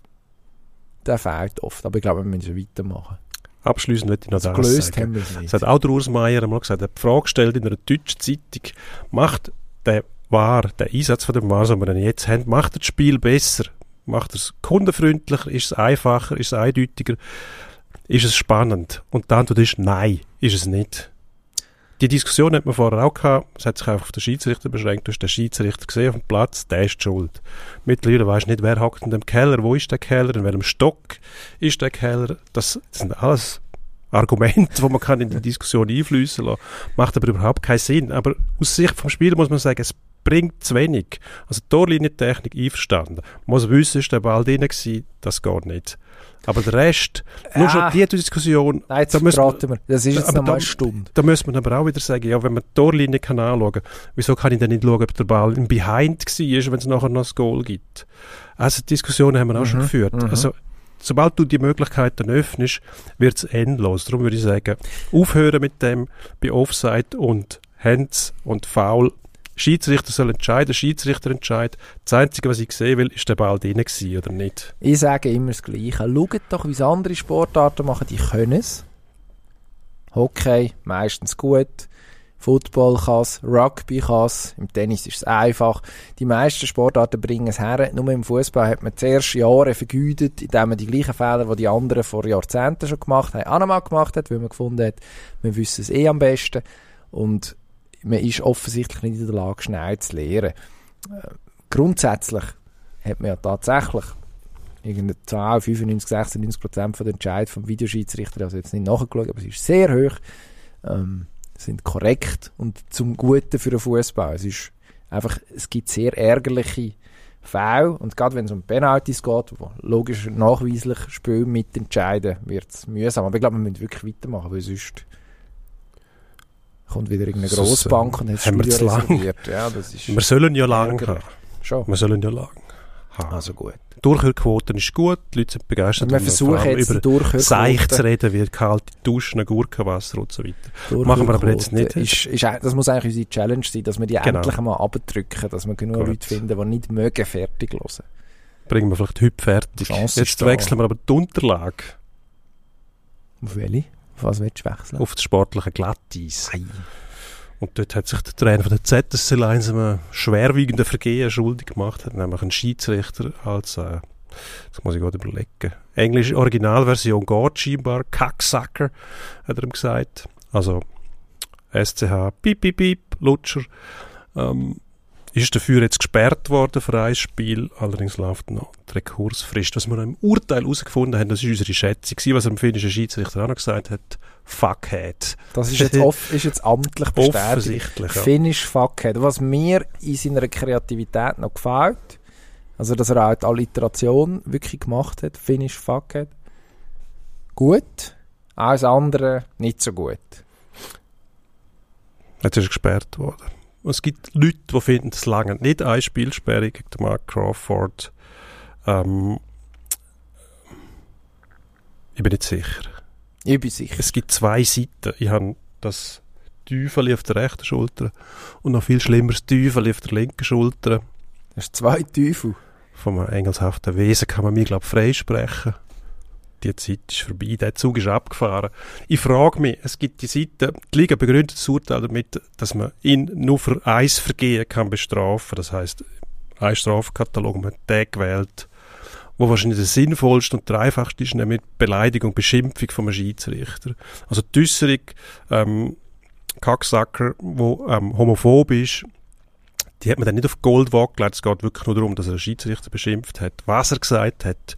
der fehlt oft. Aber ich glaube, wir müssen weitermachen. Abschließend möchte ich noch das Gelöst sagen. haben es nicht. Das hat auch der Urs Meier einmal gesagt. Er hat die Frage gestellt in einer deutschen Zeitung, macht der VAR, der Einsatz von dem VAR, den wir jetzt haben, macht das Spiel besser? Macht es kundenfreundlicher? Ist es einfacher? Ist es eindeutiger? Ist es spannend? Und die Antwort ist nein, ist es nicht. Die Diskussion hat man vorher auch gehabt. Es hat sich einfach auf den Schiedsrichter beschränkt. Du hast den Schiedsrichter gesehen auf dem Platz, der ist die schuld. Mittlerweile weisst du nicht, wer hockt in dem Keller, wo ist der Keller, in welchem Stock ist der Keller. Das sind alles Argumente, die man kann in die Diskussion einfließen lassen. Macht aber überhaupt keinen Sinn. Aber aus Sicht vom Spieler muss man sagen, es bringt zu wenig. Also Torlinientechnik einverstanden. Man muss wissen, ist der Ball drin gewesen, das geht nicht. Aber der Rest, nur Ah. schon die Diskussion, Nein, jetzt da müssen wir- wir. Das ist jetzt Aber noch mal da- eine Stunde. da müsste man aber auch wieder sagen, ja, wenn man die Torlinie kann anschauen, wieso kann ich dann nicht schauen, ob der Ball im Behind war, wenn es nachher noch das Goal gibt? Also die Diskussionen haben wir auch schon Mhm, geführt. mhm. Also sobald du die Möglichkeiten öffnest, wird es endlos. Darum würde ich sagen, aufhören mit dem bei Offside und Hands und Foul. Schiedsrichter soll entscheiden, Schiedsrichter entscheidet. Das Einzige, was ich sehen will, ist der Ball drin gewesen oder nicht. Ich sage immer das Gleiche. Schaut doch, wie es andere Sportarten machen. Die können es. Hockey, meistens gut. Football kann es, Rugby kann es, im Tennis ist es einfach. Die meisten Sportarten bringen es her. Nur im Fußball hat man zuerst Jahre vergütet, indem man die gleichen Fehler, die die anderen vor Jahrzehnten schon gemacht haben, auch nochmal gemacht hat, weil man gefunden hat, wir wissen es eh am besten. Und man ist offensichtlich nicht in der Lage, schnell zu lernen. Äh, grundsätzlich hat man ja tatsächlich irgendeine Zahl, 95, 96 Prozent von den Entscheid vom Videoschiedsrichter, also jetzt nicht nachgeschaut, aber es ist sehr hoch, ähm, sind korrekt und zum Guten für den Fußball. Es ist einfach, es gibt sehr ärgerliche Fälle und gerade wenn es um Penalties geht, wo logisch nachweislich Spiel mitentscheiden, wird es mühsam. Aber ich glaube, wir müssen wirklich weitermachen, weil sonst kommt wieder irgendeine Sonst, Grossbank äh, und hat das haben wir Studio reserviert. Ja, das ist Wir sollen ja lang haben. schon. Wir sollen ja lang haben. Also gut. Die Durchhörquote ist gut, die Leute sind begeistert. Wir und versuchen vor allem jetzt über Seich zu reden, wie kalte Duschen, Gurkenwasser und so weiter. Machen wir aber jetzt nicht. Ist, ist, das muss eigentlich unsere Challenge sein, dass wir die Genau. endlich einmal abdrücken, dass wir genug Gut. Leute finden, die nicht mögen fertig hören. Bringen wir vielleicht heute fertig. Jetzt ist da. wechseln wir aber die Unterlage Auf welche? Auf was willst du wechseln? auf das sportliche Glatteis. Ei. Und dort hat sich der Trainer von der ZSC Lions einem schwerwiegenden Vergehen schuldig gemacht, hat nämlich einen Schiedsrichter als, äh, das muss ich gerade überlegen, englische Originalversion geht scheinbar, Kacksacker, hat er ihm gesagt. Also SCH, piep, piep, piep, Lutscher. Ähm, ist dafür jetzt gesperrt worden für ein Spiel, allerdings läuft noch die Rekursfrist. Was wir im Urteil herausgefunden haben, das ist unsere Schätzung, was er im finnischen Schiedsrichter auch noch gesagt hat, Fuckhead. Das ist jetzt, off ist jetzt amtlich bestätigt. Offensichtlich, ja. Finnish Fuckhead. Was mir in seiner Kreativität noch gefällt, also dass er auch die Alliteration wirklich gemacht hat, Finnish Fuckhead, gut, alles andere nicht so gut. Jetzt ist er gesperrt worden. Und es gibt Leute, die finden, es lange nicht eine Spielsperre gegen Mark Crawford. Ähm, ich bin nicht sicher. Ich bin sicher. Es gibt zwei Seiten. Ich habe das Teufel auf der rechten Schulter und noch viel schlimmeres Teufel auf der linken Schulter. Das ist zwei Teufel. Vom engelshaften Wesen kann man mir, glaube ich, freisprechen. Die Zeit ist vorbei, der Zug ist abgefahren. Ich frage mich, es gibt die Seite, die Liga begründet das Urteil damit, dass man ihn nur für ein Vergehen kann bestrafen. Das heißt, ein Strafkatalog, man hat den gewählt, wo wahrscheinlich der sinnvollste und der einfachste ist, nämlich Beleidigung, Beschimpfung vom Schiedsrichter. Also die Äußerung, ähm, Kacksacker, wo ähm, homophob ist, die hat man dann nicht auf Gold gelegt. Es geht wirklich nur darum, dass er einen Schiedsrichter beschimpft hat. Was er gesagt hat,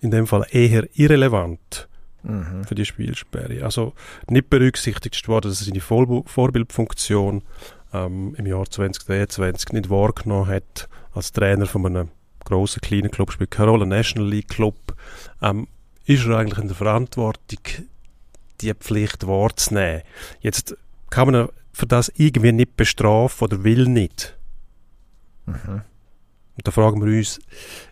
in dem Fall eher irrelevant Mhm. für die Spielsperre. Also nicht berücksichtigt worden, dass er seine Vollbu- Vorbildfunktion ähm, im Jahr 2023 nicht wahrgenommen hat als Trainer von einem grossen, kleinen Club, spielt keine Rolle, National League Club, ähm, ist er eigentlich in der Verantwortung, die Pflicht wahrzunehmen. Jetzt kann man für das irgendwie nicht bestrafen oder will nicht. Mhm. Und da fragen wir uns,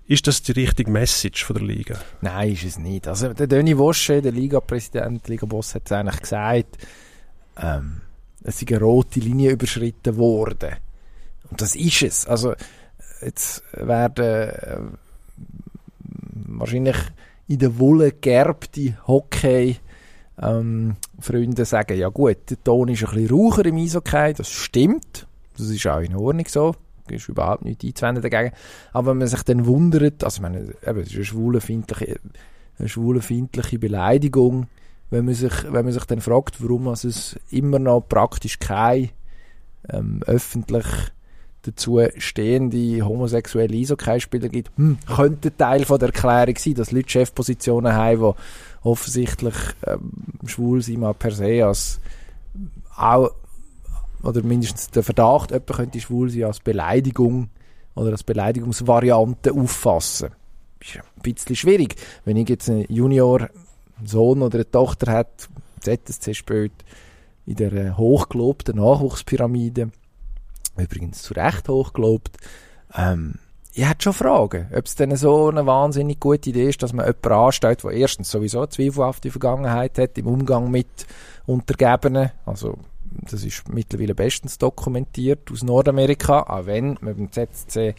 ist das die richtige Message von der Liga? Nein, ist es nicht. Also der Döni Wosche, der Liga-Präsident, Liga-Boss, hat es eigentlich gesagt, ähm, es ist eine rote Linie überschritten worden. Und das ist es. Also jetzt werden äh, wahrscheinlich in der Wolle geerbte Hockey ähm, Freunde sagen, ja gut, der Ton ist ein bisschen raucher im Eishockey, das stimmt. Das ist auch in Ordnung so. Ist überhaupt nichts einzuwenden dagegen. Aber wenn man sich dann wundert, also ich meine, eben, es ist eine schwulenfeindliche, eine schwulenfeindliche Beleidigung, wenn man sich, wenn man sich dann fragt, warum also es immer noch praktisch keine ähm, öffentlich dazu stehende homosexuelle Eishockeyspieler gibt, hm, könnte Teil von der Erklärung sein, dass Leute Chefpositionen haben, die offensichtlich ähm, schwul sind, mal per se als auch oder mindestens der Verdacht, jemand könnte schwul sein, als Beleidigung oder als Beleidigungsvariante auffassen. Ist ein bisschen schwierig. Wenn ich jetzt einen Junior, einen Sohn oder eine Tochter hat, ZSC spielt, in der äh, hochgelobten Nachwuchspyramide, übrigens zu Recht hochgelobt, ähm, ich hätte schon Fragen, ob es denn so eine wahnsinnig gute Idee ist, dass man jemanden anstellt, der erstens sowieso eine zweifelhafte Vergangenheit hat im Umgang mit Untergebenen, also das ist mittlerweile bestens dokumentiert aus Nordamerika, auch wenn man beim ZSC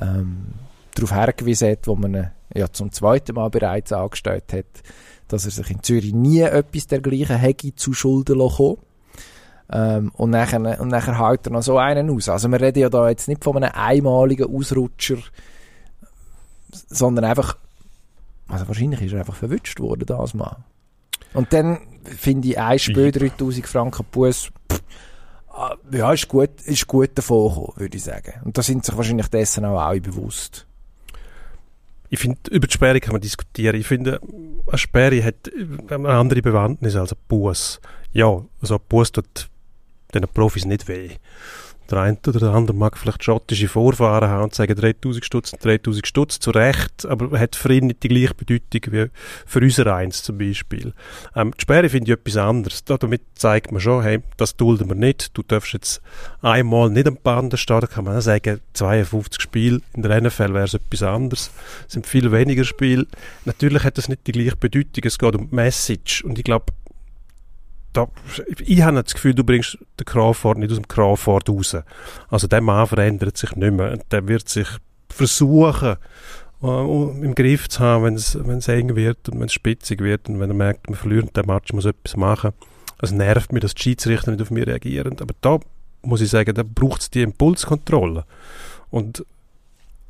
ähm, darauf hergewiesen hat, wo man ihn ja zum zweiten Mal bereits angestellt hat, dass er sich in Zürich nie etwas dergleichen hätte zu Schulden lassen ähm, und, nachher, und nachher haut er noch so einen aus. Also wir reden ja da jetzt nicht von einem einmaligen Ausrutscher, sondern einfach, also wahrscheinlich ist er einfach verwünscht worden das Mal. Und dann finde ich ein Spiel 3000 Franken Buß, ja, ist gut, ist gut davon gekommen, würde ich sagen. Und da sind sich wahrscheinlich dessen auch alle bewusst. Ich finde, über die Sperre kann man diskutieren. Ich finde, eine Sperre hat eine andere Bewandtnis als ein Bus. Ja, also ein Bus tut den Profis nicht weh. Der eine oder der andere mag vielleicht schottische Vorfahren haben und sagen 3000 Stutz, 3000 Stutz, zu Recht, aber hat für ihn nicht die gleiche Bedeutung wie für unser eins zum Beispiel. Ähm, die Sperre finde ich etwas anderes. Da, damit zeigt man schon, hey, das dulden wir nicht. Du darfst jetzt einmal nicht am Band da kann man auch sagen, 52 Spiele, in der NFL wäre es etwas anderes. Es sind viel weniger Spiele. Natürlich hat das nicht die gleiche Bedeutung, es geht um die Message und ich glaube, da, ich habe das Gefühl, du bringst den Crawford nicht aus dem Crawford raus. Also der Mann verändert sich nicht mehr. Der wird sich versuchen, äh, im Griff zu haben, wenn es, wenn es eng wird und wenn es spitzig wird und wenn er merkt, man verliert den Match, muss etwas machen. Es nervt mich, dass die Schiedsrichter nicht auf mich reagieren. Aber da muss ich sagen, da braucht es die Impulskontrolle. Und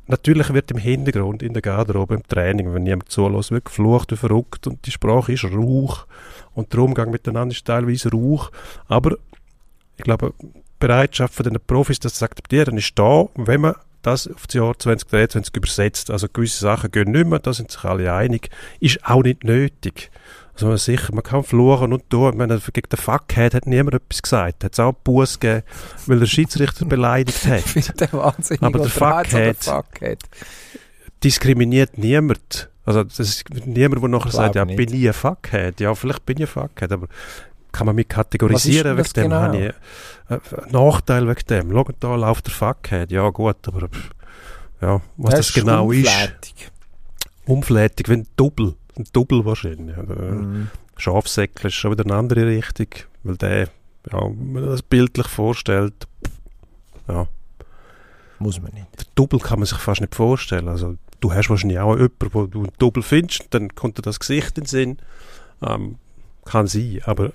natürlich wird im Hintergrund, in der Garderobe, im Training, wenn jemand zulässt, wird geflucht wie verrückt und die Sprache ist Rauch und der Umgang miteinander ist teilweise Rauch. Aber ich glaube, die Bereitschaft von den Profis, das zu akzeptieren, ist da, wenn man das auf das Jahr 2023 übersetzt. Also gewisse Sachen gehen nicht mehr, da sind sich alle einig. Ist auch nicht nötig. Also sicher, man kann fluchen und tun. Ich meine, gegen den Fuckhead hat niemand etwas gesagt. Hat es auch Buß gegeben, weil der Schiedsrichter beleidigt hat. Ich finde den wahnsinnig Aber der Fuckhead- Fuckhead. diskriminiert niemand. Also das ist niemand, der nachher sagt, ja, nicht. bin ich ein Fuckhead? Ja, vielleicht bin ich ein Fuckhead, aber kann man mich kategorisieren wegen dem? das Habe ich äh, einen Nachteil wegen dem? Schau, da läuft der Fuckhead. Ja gut, aber ja, was das, genau ist, unflätig. umflätig, wenn ein Double, ein Double wahrscheinlich. Mhm. Schafsäckle ist schon wieder eine andere Richtung, weil der, ja, wenn man das bildlich vorstellt, ja, Muss man nicht. der Double kann man sich fast nicht vorstellen. Also, du hast wahrscheinlich auch jemanden, wo du einen Double findest, dann kommt dir das Gesicht in den Sinn. Ähm, kann sein, aber äh,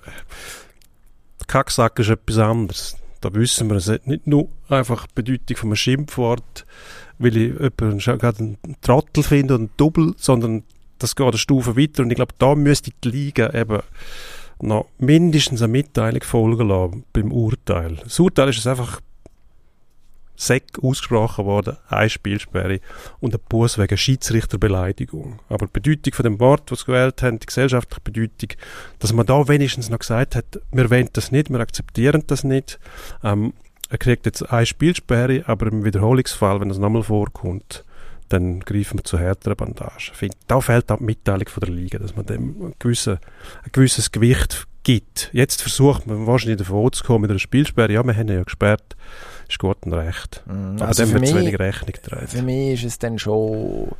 Kacksack ist etwas anderes. Da wissen wir, es hat nicht nur einfach die Bedeutung von einem Schimpfwort, weil ich jemanden gerade einen Trottel finde und einen Double, sondern das geht eine Stufe weiter und ich glaube, da müsste die Liga eben noch mindestens eine Mitteilung folgen lassen beim Urteil. Das Urteil ist einfach Seck ausgesprochen worden, eine Spielsperre und ein Buß wegen Schiedsrichterbeleidigung. Aber die Bedeutung von dem Wort, das sie gewählt haben, die gesellschaftliche Bedeutung, dass man da wenigstens noch gesagt hat, wir wollen das nicht, wir akzeptieren das nicht. Ähm, er kriegt jetzt eine Spielsperre, aber im Wiederholungsfall, wenn das nochmal vorkommt, dann greifen wir zu härteren Bandagen. Finde, da fehlt auch die Mitteilung von der Liga, dass man dem ein, gewisse, ein gewisses Gewicht gibt. Jetzt versucht man wahrscheinlich davon zu kommen mit einer Spielsperre. Ja, wir haben ihn ja gesperrt, ist gut und recht. Mhm. Aber Also dem wird zu mich, wenig Rechnung getragen. für mich ist es dann schon...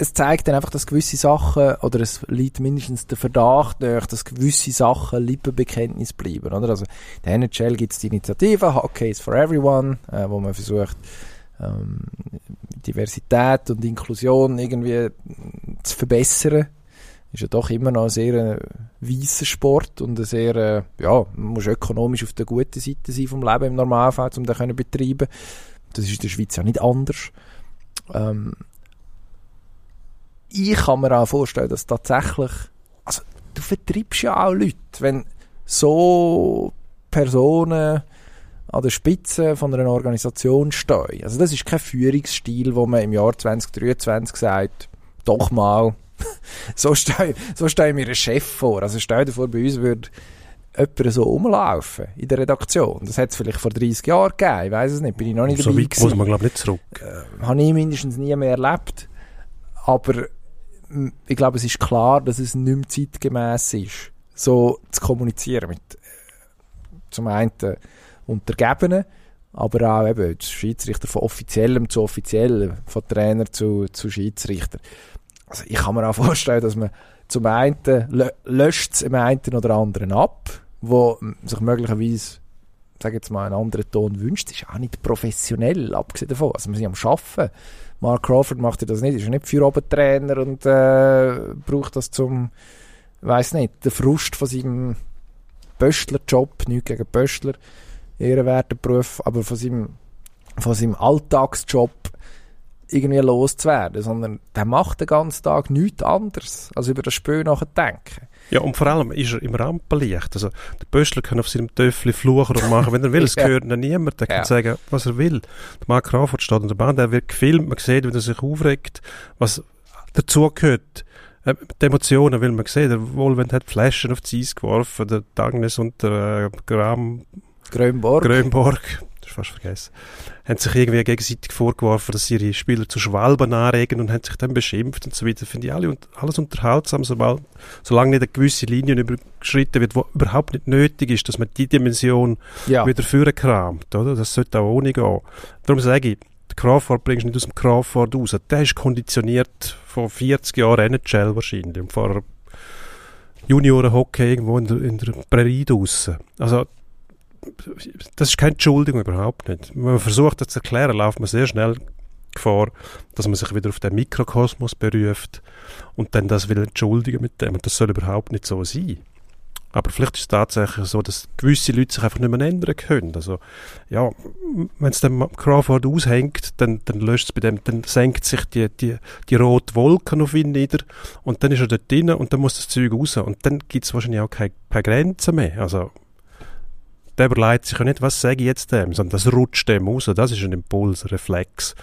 Es zeigt dann einfach, dass gewisse Sachen, oder es liegt mindestens der Verdacht nach, dass gewisse Sachen Lippenbekenntnis bleiben. Oder? Also, in der NHL gibt es die Initiative Hockey is for Everyone, äh, wo man versucht, ähm, Diversität und Inklusion irgendwie zu verbessern. Ist ja doch immer noch ein sehr äh, weißer Sport und ein sehr, äh, ja, man muss ökonomisch auf der guten Seite sein vom Leben im Normalfall, um das können betreiben. Das ist in der Schweiz ja nicht anders. Ähm, ich kann mir auch vorstellen, dass tatsächlich, also du vertreibst ja auch Leute, wenn so Personen an der Spitze von einer Organisation stehen. Also das ist kein Führungsstil, wo man im Jahr 2023 sagt, doch mal, so stelle so stell ich mir einen Chef vor. Also stell dir vor, bei uns würde jemand so rumlaufen in der Redaktion. Das hat es vielleicht vor 30 Jahren gegeben, ich weiß es nicht, bin ich noch nicht so dabei weit muss man, glaube ich, nicht zurück. habe ich mindestens nie mehr erlebt. Aber ich glaube, es ist klar, dass es nicht mehr zeitgemäß ist, so zu kommunizieren mit äh, zum einen Untergebenen, aber auch eben Schiedsrichter von offiziellem zu offiziellem, von Trainer zu, zu Schiedsrichter. Also ich kann mir auch vorstellen, dass man zum einen lö löscht es im einen oder anderen ab, wo sich möglicherweise sage jetzt mal, einen anderen Ton wünscht, ist auch nicht professionell, abgesehen davon. Also wir sind am Arbeiten. Mark Crawford macht das nicht, ist ja nicht für oben Trainer und äh, braucht das zum, weiß nicht, den Frust von seinem Pöstler-Job, nicht gegen Pöstler, ehrenwerter Beruf, aber von seinem, von seinem Alltagsjob irgendwie loszuwerden, sondern der macht den ganzen Tag nichts anderes, als über das Spiel nachdenken. Ja, und vor allem ist er im Rampenlicht. Also, der Pöstler kann auf seinem Töffel fluchen und machen, wenn er will. Es Ja. gehört ihm niemand. Der kann Ja. sagen, was er will. Der Mark Crawford steht an der Bahn, der wird gefilmt, man sieht, wie er sich aufregt, was dazugehört. Äh, Die Emotionen will man sehen. Der Wohlwend hat Flaschen auf die Eis geworfen, der Dagnes und der äh, Graham Grönborg. Grönborg, fast vergessen, haben sich irgendwie gegenseitig vorgeworfen, dass ihre Spieler zu Schwalben anregen und haben sich dann beschimpft und so weiter. Finde ich alle, alles unterhaltsam, sobald, solange nicht eine gewisse Linie überschritten wird, die überhaupt nicht nötig ist, dass man die Dimension ja. wieder vorkramt, oder? Das sollte auch ohne gehen. Darum sage ich, Crawford bringst du nicht aus dem Crawford raus. Der ist konditioniert von 40 Jahren NHL wahrscheinlich und vorher Juniorenhockey irgendwo in der, in der Prärie draussen. Also, das ist keine Entschuldigung, überhaupt nicht. Wenn man versucht, das zu erklären, läuft man sehr schnell Gefahr, dass man sich wieder auf den Mikrokosmos beruft und dann das will entschuldigen mit dem. Und das soll überhaupt nicht so sein. Aber vielleicht ist es tatsächlich so, dass gewisse Leute sich einfach nicht mehr ändern können. Also, ja, wenn es dann Crawford aushängt, dann, dann löscht es bei dem, dann senkt sich die, die, die rote Wolke auf ihn nieder und dann ist er dort drin und dann muss das Zeug raus und dann gibt es wahrscheinlich auch keine, keine Grenzen mehr. Also, der überlegt sich ja nicht, was sage ich jetzt dem, sondern das rutscht dem raus. Das ist ein Impuls, ein Reflex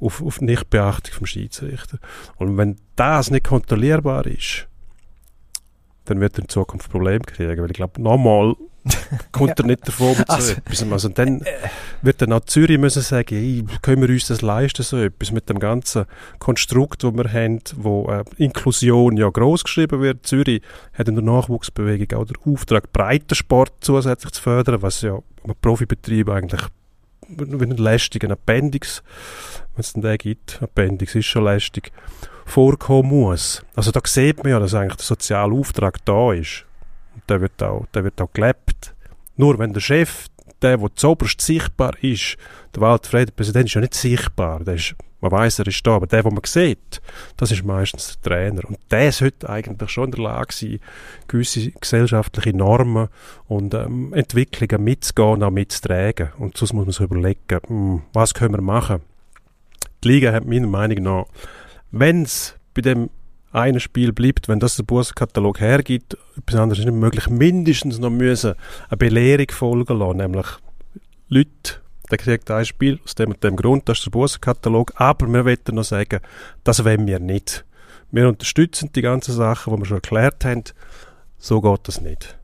auf, auf Nichtbeachtung vom Schiedsrichter. Und wenn das nicht kontrollierbar ist, dann wird er in Zukunft Probleme kriegen, weil ich glaube, nochmal kommt er nicht davon mit so Also, etwas. Also dann wird dann auch Zürich müssen sagen, hey, können wir uns das leisten, so etwas mit dem ganzen Konstrukt, das wir haben, wo äh, Inklusion ja groß geschrieben wird. Zürich hat in der Nachwuchsbewegung auch den Auftrag, Breitensport zusätzlich zu fördern, was ja im Profibetrieb eigentlich wie ein lästiger Appendix, wenn es denn den gibt, Appendix ist schon lästig, vorkommen muss. Also da sieht man ja, dass eigentlich der soziale Auftrag da ist. Der wird auch, der wird auch gelebt. Nur wenn der Chef, der, der zuoberst sichtbar ist, der Walter Präsident, ist ja nicht sichtbar. Der ist, man weiß, er ist da, aber der, den man sieht, das ist meistens der Trainer. Und der sollte eigentlich schon in der Lage sein, gewisse gesellschaftliche Normen und ähm, Entwicklungen mitzugehen und auch mitzutragen. Und sonst muss man sich überlegen, hm, was können wir machen. Die Liga hat meiner Meinung nach, wenn es bei dem einen Spiel bleibt, wenn das der Bußkatalog hergibt, etwas anderes ist nicht möglich, mindestens noch müssen eine Belehrung folgen lassen, nämlich Leute, der kriegt ein Spiel aus dem und dem Grund, das ist der Bußkatalog, aber wir wollen noch sagen, das wollen wir nicht. Wir unterstützen die ganzen Sachen, die wir schon erklärt haben, so geht das nicht.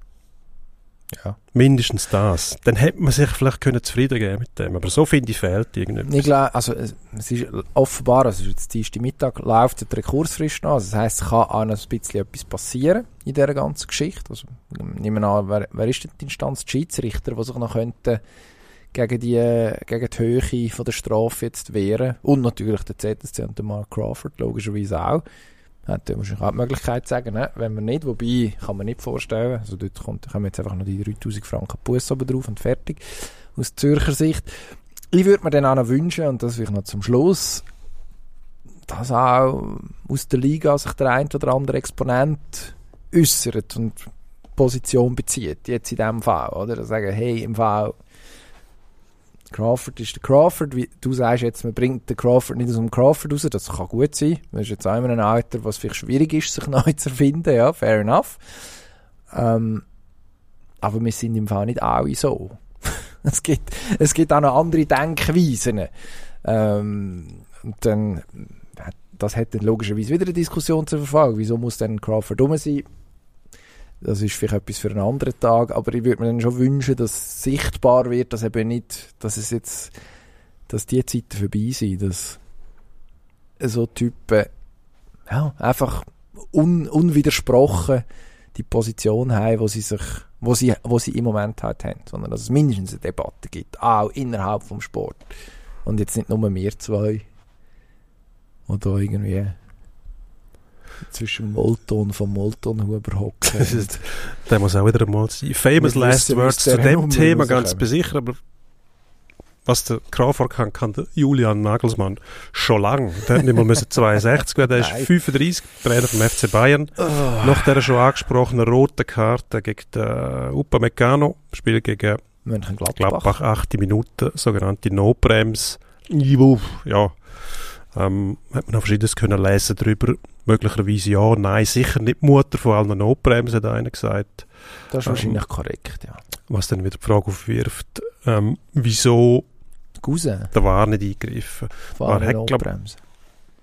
Ja. Mindestens das. Dann hätte man sich vielleicht können zufrieden geben mit dem. Aber so finde ich, fehlt irgendetwas. Ich glaube, also es ist offenbar, also es ist jetzt Mittag, läuft die Rekursfrist noch. Also das heisst, es kann auch noch ein bisschen etwas passieren in dieser ganzen Geschichte. Also, nehmen wir an, wer, wer ist denn die Instanz? Die Schiedsrichter, die sich noch könnten gegen die, gegen die Höhe von der Strafe jetzt wehren. Und natürlich der ZSC und der Mark Crawford, logischerweise auch. Hat ja wahrscheinlich auch die Möglichkeit sagen, ne? wenn wir nicht, wobei, kann man nicht vorstellen, also dort kommt, kommen jetzt einfach noch die 3000 Franken Bus oben drauf und fertig, aus Zürcher Sicht. Ich würde mir dann auch noch wünschen, und das vielleicht noch zum Schluss, dass auch aus der Liga sich der ein oder andere Exponent äußert und Position bezieht, jetzt in diesem Fall, oder? Sagen, hey, im Fall Crawford ist der Crawford, wie du sagst jetzt, man bringt den Crawford nicht aus dem Crawford raus, das kann gut sein, das ist jetzt auch in einem Alter, was vielleicht schwierig ist, sich neu zu erfinden, ja, fair enough. Ähm, aber wir sind im Fall nicht alle so. es, gibt, es gibt auch noch andere Denkweisen. Ähm, und dann, das hat dann logischerweise wieder eine Diskussion zu verfolgen. Wieso muss dann Crawford dumm sein? Das ist vielleicht etwas für einen anderen Tag, aber ich würde mir dann schon wünschen, dass sichtbar wird, dass eben nicht, dass es jetzt, dass die Zeiten vorbei sind, dass so Typen, ja, einfach un, unwidersprochen die Position haben, wo sie sich, wo sie, wo sie im Moment halt haben, sondern dass es mindestens eine Debatte gibt, auch innerhalb vom Sport. Und jetzt nicht nur wir zwei, oder irgendwie zwischen Molton vom Moltonhuber hocken. Das ist- Der muss auch wieder einmal sein. Famous Last Words zu dem Thema ganz besicher, aber was der Crawford kann, kann der Julian Nagelsmann schon lang. Der hat nicht mal müssen 62 werden, der ist Nein. 35, Trainer vom FC Bayern. Nach der schon angesprochenen roten Karte gegen den Upamecano, Spiel gegen Mönchengladbach. Gladbach, achte Minute, sogenannte No-Brems. Ja. Ähm, hat man noch Verschiedenes können lesen darüber. Möglicherweise ja, nein, sicher nicht die Mutter von allen No-Brems, hat einer gesagt. Das ist wahrscheinlich korrekt, ja. Was dann wieder die Frage aufwirft, ähm, wieso Cousin, der war nicht eingegriffen. fahren hat, glaub- Notbremse.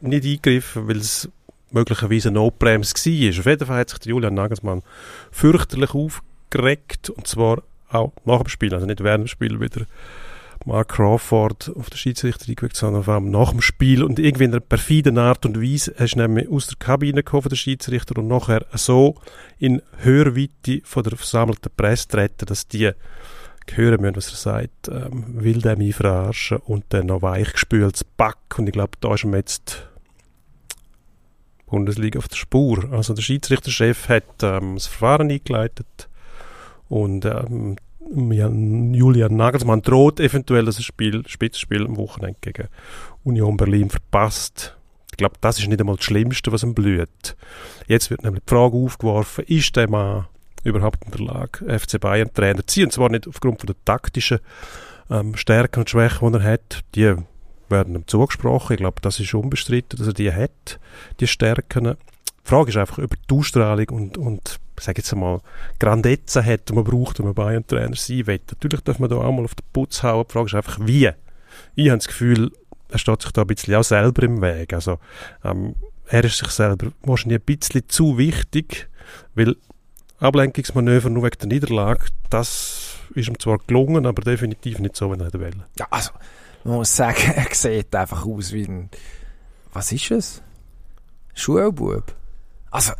Nicht eingegriffen, weil es möglicherweise eine No-Brems war. Auf jeden Fall hat sich der Julian Nagelsmann fürchterlich aufgeregt und zwar auch nach dem Spiel, also nicht während dem Spiel wieder Mark Crawford auf den Schiedsrichter eingewirkt, sondern vor allem nach dem Spiel und irgendwie in einer perfiden Art und Weise hast du nämlich aus der Kabine gekommen der Schiedsrichter und nachher so in Hörweite von der versammelten Presse treten, dass die hören müssen, was er sagt, ähm, will der mich verarschen und dann noch weichgespültes Back und ich glaube, da ist ihm jetzt Bundesliga auf der Spur. Also der Schiedsrichterchef hat ähm, das Verfahren eingeleitet und ähm, Julian Nagelsmann droht eventuell, dass er Spiel, Spitzenspiel am Wochenende gegen Union Berlin verpasst. Ich glaube, das ist nicht einmal das Schlimmste, was ihm blüht. Jetzt wird nämlich die Frage aufgeworfen, ist der Mann überhaupt in der Lage, FC Bayern Trainer zu sein. Und zwar nicht aufgrund von der taktischen ähm, Stärken und Schwächen, die er hat. Die werden ihm zugesprochen. Ich glaube, das ist unbestritten, dass er die hat, die Stärken. Die Frage ist einfach, ob er die Ausstrahlung und, und sage jetzt einmal, Grandezza hat, die man braucht, wenn man Bayern-Trainer sein will. Natürlich darf man da auch mal auf den Putz hauen. Die Frage ist einfach, wie? Ich habe das Gefühl, er steht sich da ein bisschen auch selber im Weg. Also, ähm, er ist sich selber wahrscheinlich ein bisschen zu wichtig, weil Ablenkungsmanöver nur wegen der Niederlage, das ist ihm zwar gelungen, aber definitiv nicht so, wie er hätte. Ja, also, man muss sagen, er sieht einfach aus wie ein, was ist es? Schulbub. Also,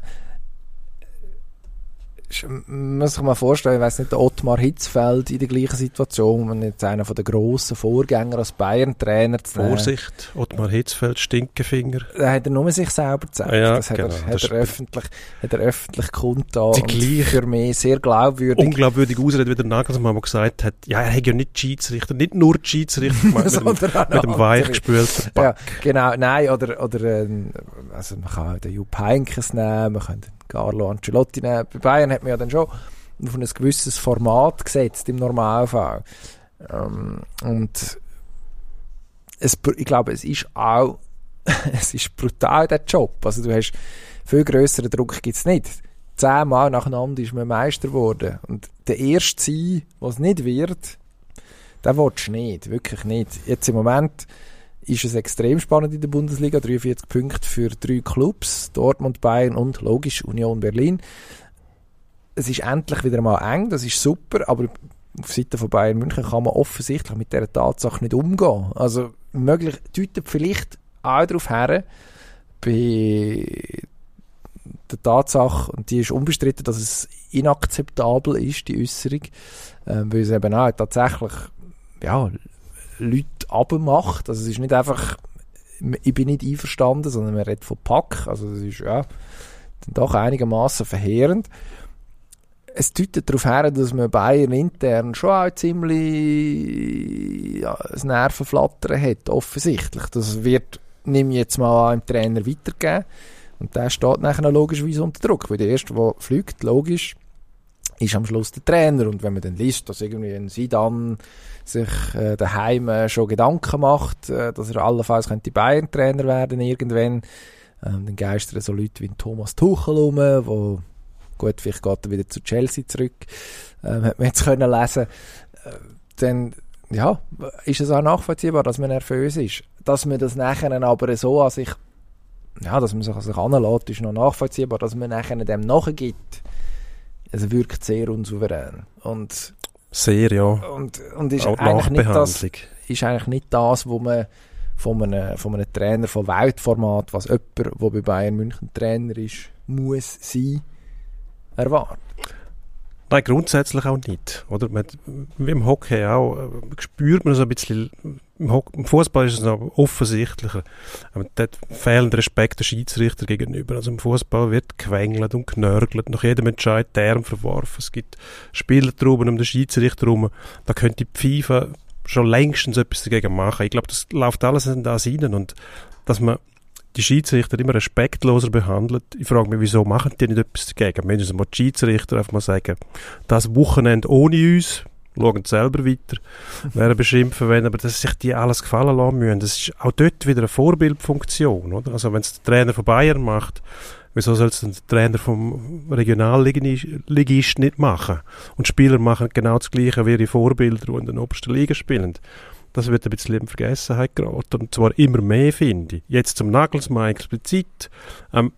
muss sich mal vorstellen, ich weiß nicht, der Ottmar Hitzfeld in der gleichen Situation, wenn jetzt einer von den grossen Vorgängern als Bayern-Trainer zu nehmen. Vorsicht, Ottmar Hitzfeld, Stinkefinger. Da hat er nur sich selber gezeigt. Ja, das hat, genau, er, hat, das er öffentlich, hat er öffentlich kundgetan. Die gleiche- Für mich sehr glaubwürdig. Unglaubwürdig Ausrede, wie der Nagelsmann mal gesagt hat, ja, er hat ja nicht die Schiedsrichter, nicht nur die Schiedsrichter mit dem, Sondern auch mit dem weichgespülten Ja, Back. genau, nein, oder, oder ähm, also man kann den Jupp Heynckes nehmen, man kann den Carlo Ancelotti nehmen. Bei Bayern hat man ja dann schon auf ein gewisses Format gesetzt im Normalfall. Ähm, und es, ich glaube, es ist auch es ist brutal, der Job. Also du hast viel grösseren Druck gibt's nicht. Zehnmal nacheinander ist man Meister geworden. Und der erste sein, was nicht wird, den willst du nicht. Wirklich nicht. Jetzt im Moment ist es extrem spannend in der Bundesliga. 43 Punkte für drei Clubs. Dortmund, Bayern und logisch Union Berlin. Es ist endlich wieder mal eng, das ist super, aber auf Seite von Bayern München kann man offensichtlich mit dieser Tatsache nicht umgehen. Also möglich deutet vielleicht auch darauf her, bei der Tatsache, und die ist unbestritten, dass es inakzeptabel ist, die Äußerung, ähm, weil es eben auch tatsächlich ja, Leute abmacht. Also es ist nicht einfach, ich bin nicht einverstanden, sondern man redet von Pack. Also es ist ja dann doch einigermaßen verheerend. Es deutet darauf her, dass man Bayern intern schon auch ziemlich ja, ein Nervenflattern hat, offensichtlich. Das wird, nehme ich jetzt mal an, dem Trainer weitergeben. Und der steht nachher logischerweise unter Druck, weil der Erste, der fliegt, logisch, ist am Schluss der Trainer. Und wenn man dann liest, dass irgendwie ein Sidan sich äh, daheim äh, schon Gedanken macht, äh, dass er allenfalls könnte Bayern-Trainer werden irgendwann, ähm, dann geistern so Leute wie Thomas Tuchel rum, wo gut, vielleicht geht er wieder zu Chelsea zurück, ähm, hat man jetzt können lesen. Äh, dann ja, ist es auch nachvollziehbar, dass man nervös ist. Dass man das nachher aber so an sich, ja, dass man sich an sich anlässt, ist noch nachvollziehbar. Dass man nachher dem nachgibt, es wirkt sehr unsouverän. Und, Sehr, ja. und, und ist, Auch eigentlich nicht das, ist eigentlich nicht das, wo man von einem, von einem Trainer von Weltformat, was jemand, der bei Bayern München Trainer ist, muss sein, erwartet. Nein, grundsätzlich auch nicht. Oder? Man, wie im Hockey auch, äh, spürt man so ein bisschen, im, Fußball ist es noch offensichtlicher. Aber dort fehlen Respekt der Schiedsrichter gegenüber. Also im Fußball wird gewängelt und knörgelt, nach jedem Entscheid Term verworfen. Es gibt Spielertruben um den Schiedsrichter herum. Da könnte die FIFA schon längstens etwas dagegen machen. Ich glaube, das läuft alles in das rein und dass man die Schiedsrichter immer respektloser behandelt. Ich frage mich, wieso machen die nicht etwas dagegen? Mindestens mal die Schiedsrichter einfach mal sagen, das Wochenende ohne uns, schauen selber weiter, werden beschimpfen wenn, aber dass sich die alles gefallen lassen müssen. Das ist auch dort wieder eine Vorbildfunktion, oder? Also wenn es der Trainer von Bayern macht, wieso soll es der Trainer vom Regionalligist nicht machen? Und Spieler machen genau das Gleiche wie ihre Vorbilder, die in der obersten Liga spielen. Das wird ein bisschen in Vergessenheit geraten. Und zwar immer mehr, finde ich. Jetzt zum Nagelsmann explizit. Ähm,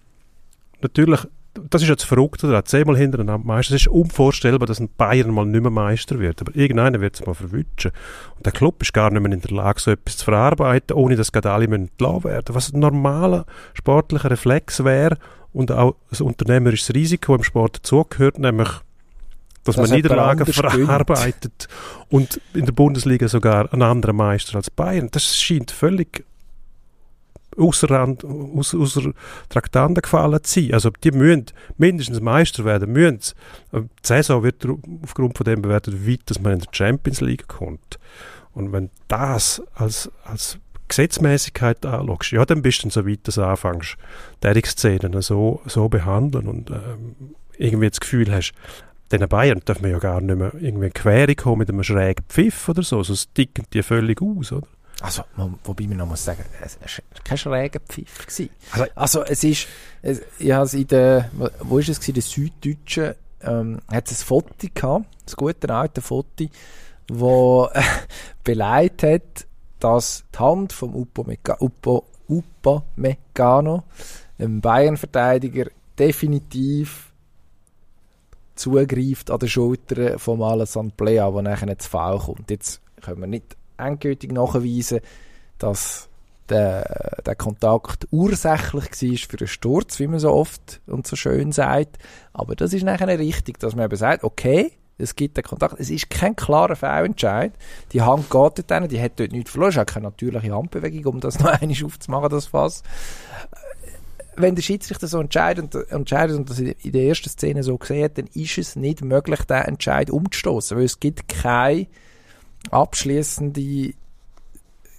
natürlich, das ist jetzt verrückt, oder? Zehnmal hintereinander Meister. Es ist unvorstellbar, dass ein Bayern mal nicht mehr Meister wird. Aber irgendeiner wird es mal verwutschen. Und der Club ist gar nicht mehr in der Lage, so etwas zu verarbeiten, ohne dass gerade alle entlassen werden. Was ein normaler sportlicher Reflex wäre und auch ein unternehmerisches Risiko im Sport dazugehört, nämlich dass, Dass man Niederlagen verarbeitet und in der Bundesliga sogar ein anderer Meister als Bayern. Das scheint völlig außer, Rand- aus, Traktanten gefallen zu sein. Also die müssen mindestens Meister werden, müssen. sie. Die Saison wird aufgrund von dem bewertet, wie weit dass man in der Champions League kommt. Und wenn das als, als Gesetzmäßigkeit anschaust, ja, dann bist du so weit, dass du anfängst, die Szenen so, so behandeln und ähm, irgendwie das Gefühl hast, den Bayern dürfen wir ja gar nicht mehr irgendwie in Querung kommen mit einem schrägen Pfiff oder so, sonst ticken die völlig aus, oder? Also, wobei man noch muss sagen, es war kein schräger Pfiff. Gewesen. Also- Also, es ist, es, ich habe es in der, wo- ist es gewesen, der Süddeutschen, ähm, hat es ein Foto gehabt, ein gute alte Foto, wo äh, beleidigt hat, dass die Hand vom Upamecano, dem Bayern-Verteidiger, definitiv zugreift an der Schulter vom Alassane Plea, wo nachher zu Foul kommt. Jetzt können wir nicht endgültig nachweisen, dass der, der Kontakt ursächlich war für einen Sturz, wie man so oft und so schön sagt. Aber das ist nachher richtig, dass man eben sagt, okay, es gibt den Kontakt. Es ist kein klarer Foulentscheid. Die Hand geht dort hin, die hat dort nichts verloren. Es auch keine natürliche Handbewegung, um das noch einmal aufzumachen, das Fass. Wenn der Schiedsrichter so entscheidet, entscheidet und das in der ersten Szene so gesehen hat, dann ist es nicht möglich, den Entscheid umzustoßen, weil es gibt keine abschließende